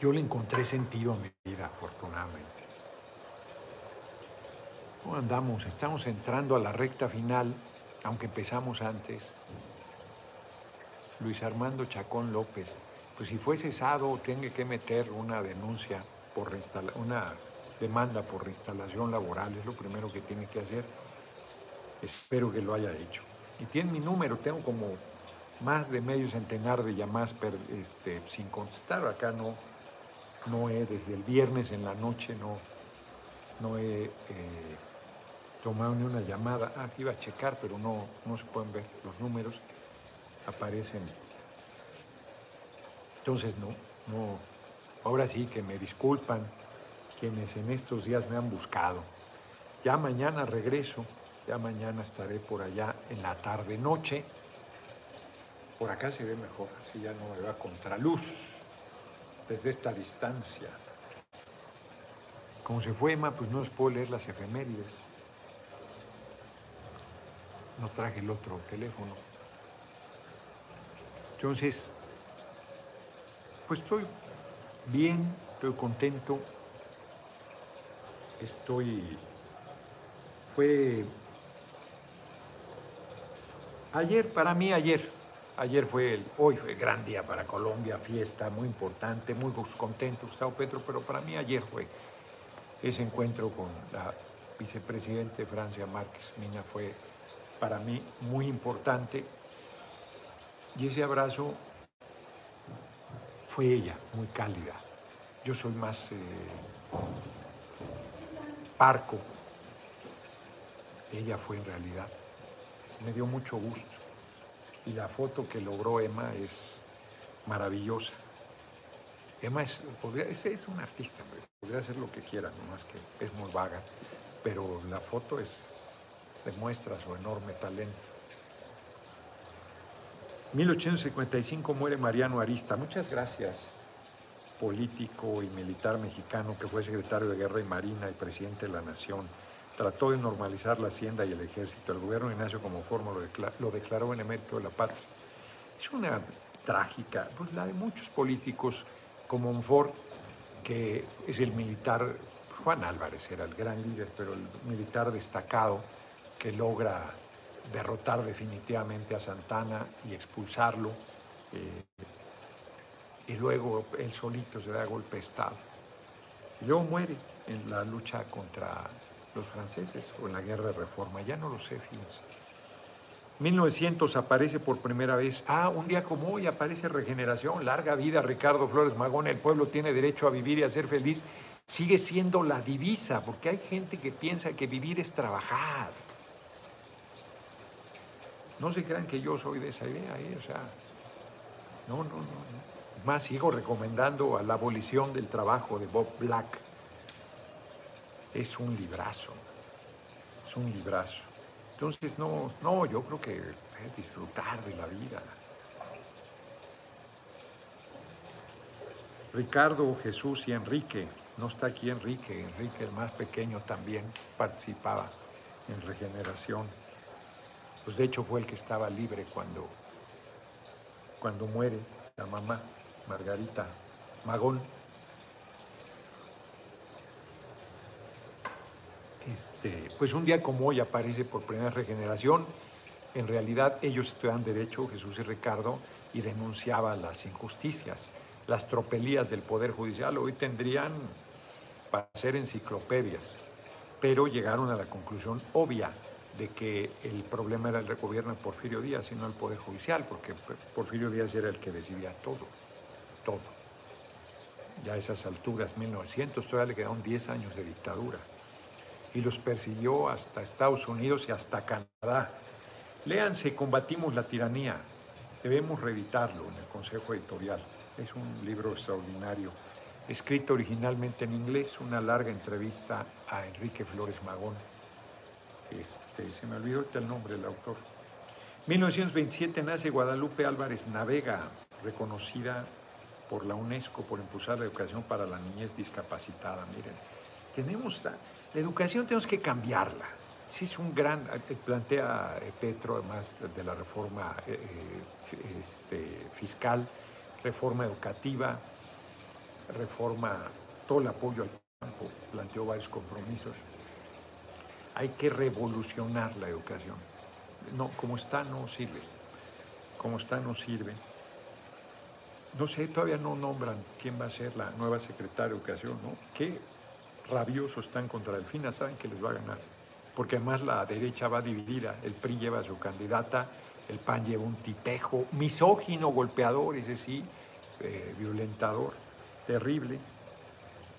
Yo le encontré sentido a mi vida, afortunadamente. ¿Cómo andamos? Estamos entrando a la recta final, aunque empezamos antes. Luis Armando Chacón López, pues si fue cesado, tenga que meter una denuncia por una demanda por reinstalación laboral, es lo primero que tiene que hacer. Espero que lo haya hecho. Y tiene mi número, tengo como más de medio centenar de llamadas este, sin contestar. Acá no, no he, desde el viernes en la noche, no, no he eh, tomado ni una llamada. Ah, iba a checar, pero no, no se pueden ver los números aparecen. Entonces, no, no, ahora sí que me disculpan quienes en estos días me han buscado. Ya mañana regreso, ya mañana estaré por allá en la tarde-noche. Por acá se ve mejor, así ya no me va contraluz desde esta distancia. Como se fue Emma, pues no les puedo leer las efemérides. No traje el otro teléfono. Entonces, pues estoy bien, estoy contento, estoy, fue, ayer, para mí ayer, ayer fue el, hoy fue gran día para Colombia, fiesta muy importante, muy contento Gustavo Petro, pero para mí ayer fue ese encuentro con la vicepresidente Francia Márquez Mina fue para mí muy importante y ese abrazo fue ella, muy cálida. Yo soy más eh, parco. Ella fue en realidad. Me dio mucho gusto. Y la foto que logró Emma es maravillosa. Emma es, podría, es, es un artista, podría hacer lo que quiera, nomás que es muy vaga, pero la foto es, demuestra su enorme talento. 1855 muere Mariano Arista. Muchas gracias. Político y militar mexicano que fue secretario de Guerra y Marina y presidente de la Nación. Trató de normalizar la hacienda y el ejército. El gobierno de Ignacio como forma lo, declaró en emérito de la patria. Es una trágica, pues la de muchos políticos como Monfort, que es el militar, Juan Álvarez era el gran líder, pero el militar destacado que logra derrotar definitivamente a Santana y expulsarlo. Eh, y luego él solito se da golpe de Estado. Y luego muere en la lucha contra los franceses o en la guerra de reforma. Ya no lo sé, fíjense. 1900 aparece por primera vez. Ah, un día como hoy aparece Regeneración, larga vida, Ricardo Flores Magón, el pueblo tiene derecho a vivir y a ser feliz. Sigue siendo la divisa, porque hay gente que piensa que vivir es trabajar. No se crean que yo soy de esa idea, ¿eh? o sea, no, no, no. Más sigo recomendando a la abolición del trabajo de Bob Black. Es un librazo, es un librazo. Entonces, no, no, yo creo que es disfrutar de la vida. Ricardo, Jesús y Enrique. No está aquí Enrique. Enrique, el más pequeño, también participaba en regeneración pues de hecho fue el que estaba libre cuando, cuando muere la mamá, Margarita Magón. Este, pues un día como hoy aparece por primera regeneración. En realidad ellos estudian derecho, Jesús y Ricardo, y denunciaban las injusticias, las tropelías del Poder Judicial. Hoy tendrían para ser enciclopedias, pero llegaron a la conclusión obvia de que el problema era el gobierno de Porfirio Díaz y no el Poder Judicial, porque Porfirio Díaz era el que decidía todo, todo. Ya a esas alturas, 1900, todavía le quedaron 10 años de dictadura. Y los persiguió hasta Estados Unidos y hasta Canadá. Léanse, combatimos la tiranía. Debemos reeditarlo en el Consejo Editorial. Es un libro extraordinario, escrito originalmente en inglés, una larga entrevista a Enrique Flores Magón. Este, se me olvidó el nombre del autor. 1927 nace Guadalupe Álvarez Navega, reconocida por la UNESCO por impulsar la educación para la niñez discapacitada. Miren, tenemos la, educación tenemos que cambiarla. Sí es un gran, eh, plantea eh, Petro además de la reforma eh, este, fiscal, reforma educativa, reforma, todo el apoyo al campo, planteó varios compromisos. Hay que revolucionar la educación. No, como está no sirve. Como está no sirve. No sé, todavía no nombran quién va a ser la nueva secretaria de Educación, ¿no? Qué rabiosos están contra el FINA, saben que les va a ganar. Porque además la derecha va dividida. El PRI lleva a su candidata, el PAN lleva un tipejo, misógino, golpeador, ese sí, eh, violentador, terrible,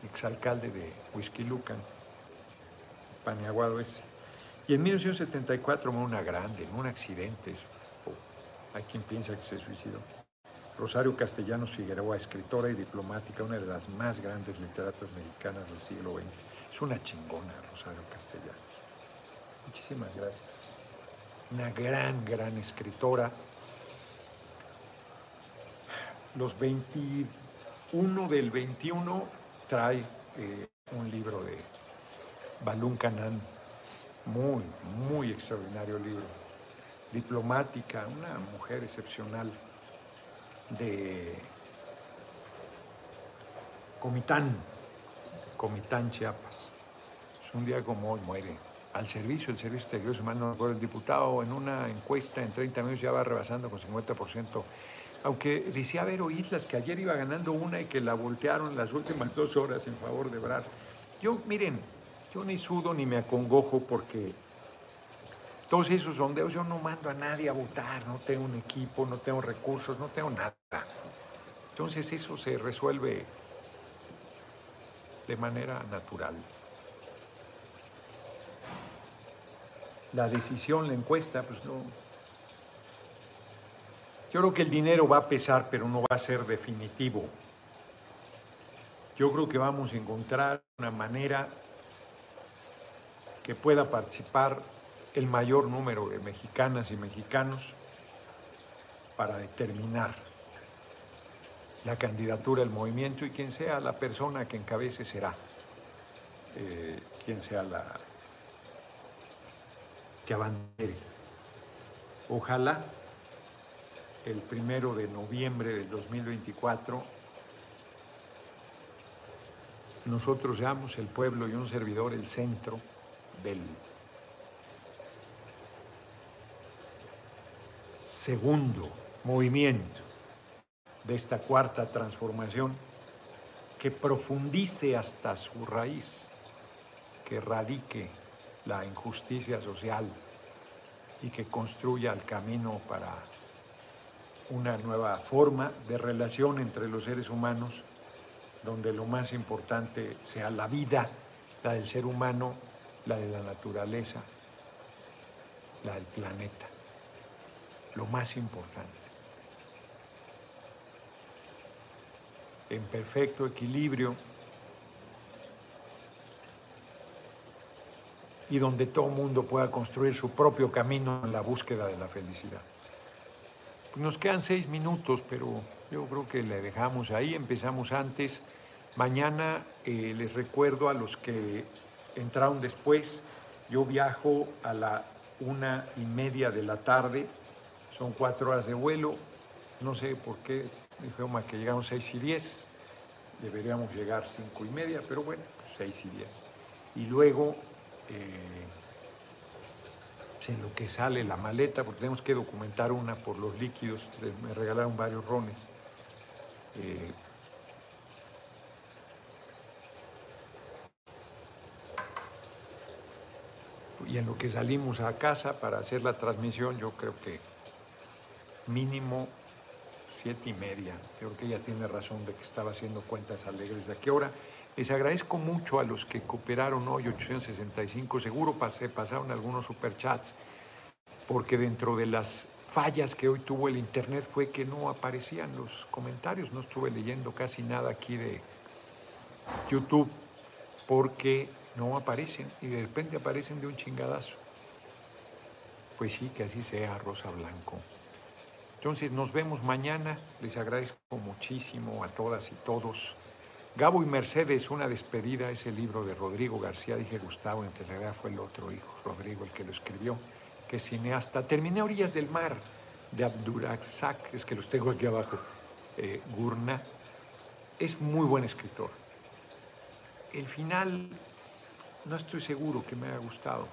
exalcalde de Whisky Lucan, paneaguado ese. Y en 1974 una grande, en un accidente, hay quien piensa que se suicidó. Rosario Castellanos Figueroa, escritora y diplomática, una de las más grandes literatas mexicanas del siglo XX. Es una chingona, Rosario Castellanos. Muchísimas gracias. Una gran, gran escritora. Los 21 del 21 trae eh, un libro de Balún Canán, muy, muy extraordinario libro. Diplomática, una mujer excepcional de Comitán, Comitán, Chiapas. Es un día como hoy muere. Al servicio, el servicio exterior, si mal no recuerdo, el diputado en una encuesta en 30 minutos ya va rebasando con 50%. Aunque decía Vero Islas que ayer iba ganando una y que la voltearon las últimas dos horas en favor de Brad. Yo, miren, yo ni sudo ni me acongojo porque todos esos sondeos yo no mando a nadie a votar, no tengo un equipo, no tengo recursos, no tengo nada. Entonces eso se resuelve de manera natural. La decisión, la encuesta, pues no. Yo creo que el dinero va a pesar, pero no va a ser definitivo. Yo creo que vamos a encontrar una manera que pueda participar el mayor número de mexicanas y mexicanos para determinar la candidatura del movimiento y quien sea la persona que encabece será, eh, quien sea la que abandere. Ojalá el primero de noviembre del 2024 nosotros seamos el pueblo y un servidor el centro del segundo movimiento de esta cuarta transformación que profundice hasta su raíz, que radique la injusticia social y que construya el camino para una nueva forma de relación entre los seres humanos, donde lo más importante sea la vida, la del ser humano, la de la naturaleza, la del planeta, lo más importante. En perfecto equilibrio y donde todo mundo pueda construir su propio camino en la búsqueda de la felicidad. Nos quedan seis minutos, pero yo creo que le dejamos ahí, empezamos antes. Mañana eh, les recuerdo a los que entraron después. Yo viajo a la una y media de la tarde, son cuatro horas de vuelo. No sé por qué dijo que llegamos seis y diez, deberíamos llegar cinco y media, pero bueno, seis y diez. Y luego, eh, en lo que sale la maleta, porque tenemos que documentar una por los líquidos, me regalaron varios rones. Eh, y en lo que salimos a casa para hacer la transmisión, yo creo que mínimo siete y media. Creo que ella tiene razón de que estaba haciendo cuentas alegres de a qué hora. Les agradezco mucho a los que cooperaron hoy, 865. Seguro pasé, pasaron algunos superchats, porque dentro de las fallas que hoy tuvo el Internet fue que no aparecían los comentarios. No estuve leyendo casi nada aquí de YouTube porque no aparecen y de repente aparecen de un chingadazo. Pues sí, que así sea, Rosa Blanco. Entonces nos vemos mañana. Les agradezco muchísimo a todas y todos. Gabo y Mercedes, una despedida, ese libro de Rodrigo García, dije Gustavo, en realidad fue el otro hijo, Rodrigo, el que lo escribió, que es cineasta. Terminé Orillas del Mar, de Abdurazak, es que los tengo aquí abajo, eh, Gurna. Es muy buen escritor. El final, no estoy seguro que me haya gustado.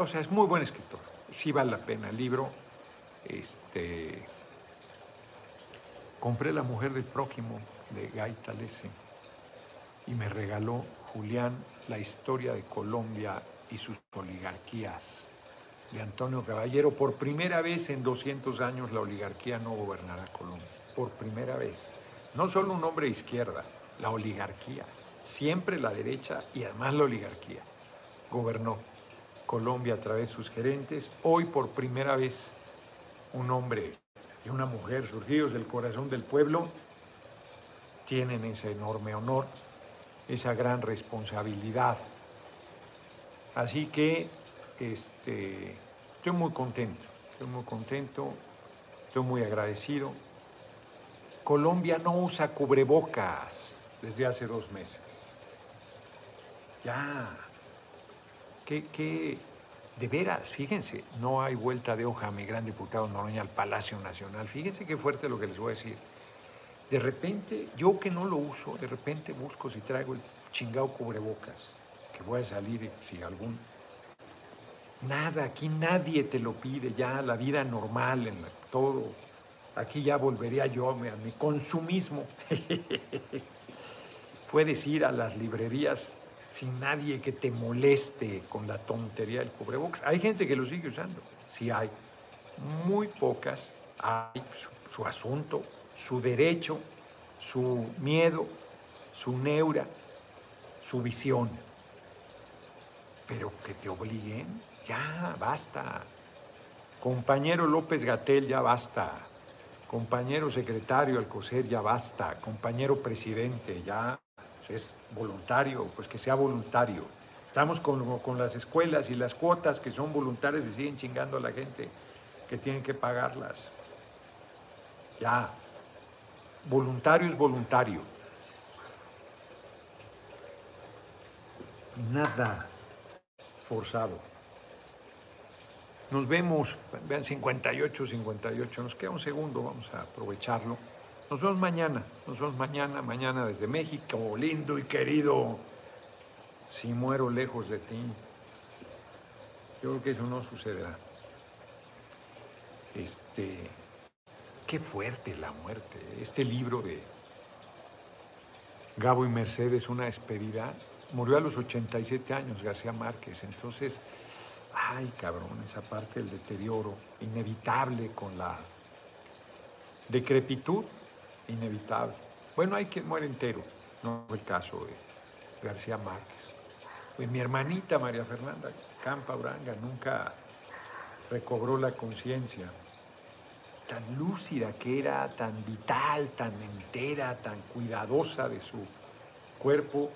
o sea, es muy buen escritor. Sí vale la pena el libro. Este, compré La mujer del prójimo de Guy Talese y me regaló Julián la historia de Colombia y sus oligarquías de Antonio Caballero. Por primera vez en 200 años la oligarquía no gobernará Colombia. Por primera vez. No solo un hombre de izquierda, la oligarquía. Siempre la derecha y además la oligarquía. Gobernó Colombia a través de sus gerentes. Hoy por primera vez un hombre y una mujer surgidos del corazón del pueblo tienen ese enorme honor, esa gran responsabilidad. Así que este, estoy muy contento, estoy muy contento, estoy muy agradecido. Colombia no usa cubrebocas desde hace dos meses. Ya, que, de veras, fíjense, no hay vuelta de hoja, mi gran diputado Noroña, al Palacio Nacional. Fíjense qué fuerte lo que les voy a decir. De repente, yo que no lo uso, de repente busco si traigo el chingado cubrebocas, que voy a salir si algún Nada, aquí nadie te lo pide, ya la vida normal, en todo. Aquí ya volvería yo a mi consumismo. <laughs> Puedes ir a las librerías sin nadie que te moleste con la tontería del cubrebocas. Hay gente que lo sigue usando, sí hay. Muy pocas hay su, su asunto, su derecho, su miedo, su neura, su visión. Pero que te obliguen, ya, basta. Compañero López Gatel, ya basta. Compañero secretario Alcocer, ya basta. Compañero presidente, ya es voluntario, pues que sea voluntario. Estamos con, con, las escuelas y las cuotas que son voluntarias y siguen chingando a la gente que tienen que pagarlas. Ya, voluntario es voluntario. Nada forzado. Nos vemos, vean 58, 58, nos queda un segundo, vamos a aprovecharlo. Nos vemos mañana, nos vemos mañana, mañana desde México, lindo y querido. Si muero lejos de ti, yo creo que eso no sucederá. Este, qué fuerte la muerte. Este libro de Gabo y Mercedes, una despedida, murió a los 87 años García Márquez. Entonces, ay cabrón, esa parte del deterioro inevitable con la decrepitud, inevitable. Bueno, hay quien muere entero, no fue el caso de García Márquez. Pues mi hermanita María Fernanda Campa Uranga nunca recobró la conciencia. Tan lúcida que era, tan vital, tan entera, tan cuidadosa de su cuerpo.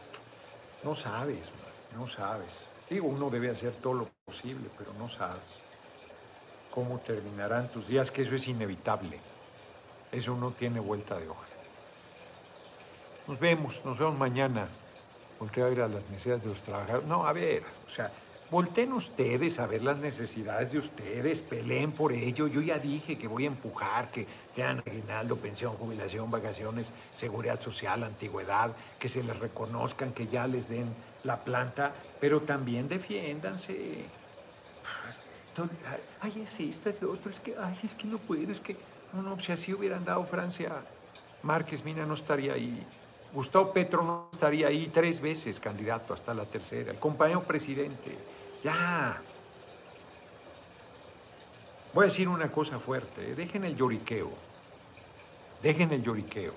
No sabes, no sabes. Digo, uno debe hacer todo lo posible, pero no sabes cómo terminarán tus días, que eso es inevitable. Eso no tiene vuelta de hoja. Nos vemos, nos vemos mañana. Volteo a ir a las necesidades de los trabajadores. No, a ver, o sea, volteen ustedes a ver las necesidades de ustedes, peleen por ello. Yo ya dije que voy a empujar, que tengan aguinaldo, pensión, jubilación, vacaciones, seguridad social, antigüedad, que se les reconozcan, que ya les den la planta, pero también defiéndanse. Ay, es esto, es lo otro, es que, ay, es que no puedo, es que, no, no, si así hubieran dado Francia, Márquez Mina no estaría ahí, Gustavo Petro no estaría ahí tres veces candidato hasta la tercera, el compañero presidente, ya. Voy a decir una cosa fuerte, ¿eh? dejen el lloriqueo, dejen el lloriqueo,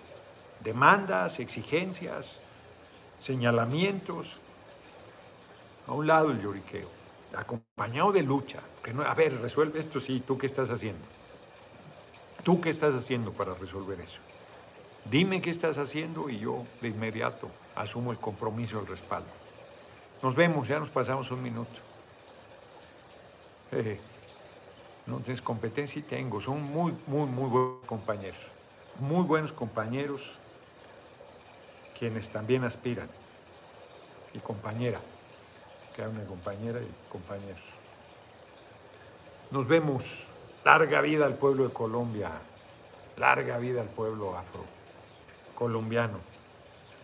demandas, exigencias, señalamientos, a un lado el lloriqueo. acompañado de lucha. Que no, a ver, resuelve esto, sí, ¿tú qué estás haciendo? ¿Tú qué estás haciendo para resolver eso? Dime qué estás haciendo y yo de inmediato asumo el compromiso, el respaldo. Nos vemos, ya nos pasamos un minuto. Eh, no tienes competencia y tengo, son muy, muy, muy buenos compañeros. Muy buenos compañeros quienes también aspiran. Y compañera, que hay una compañera y compañeros. Nos vemos. Larga vida al pueblo de Colombia. Larga vida al pueblo afro colombiano,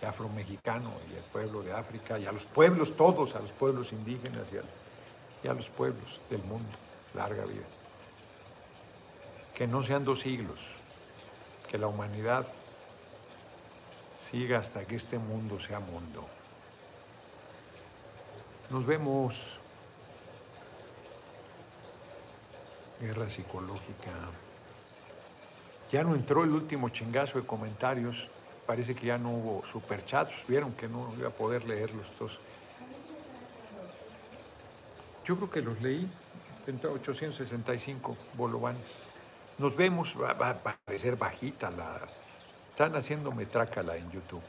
y afromexicano y el pueblo de África y a los pueblos todos, a los pueblos indígenas y a, los pueblos del mundo. Larga vida. Que no sean dos siglos, que la humanidad siga hasta que este mundo sea mundo. Nos vemos. Guerra psicológica. Ya no entró el último chingazo de comentarios parece que ya no hubo superchats, vieron que no iba a poder leerlos todos. Yo creo que los leí, 865 bolovanes. Nos vemos, va, a parecer bajita la... Están haciendo metrácala en YouTube.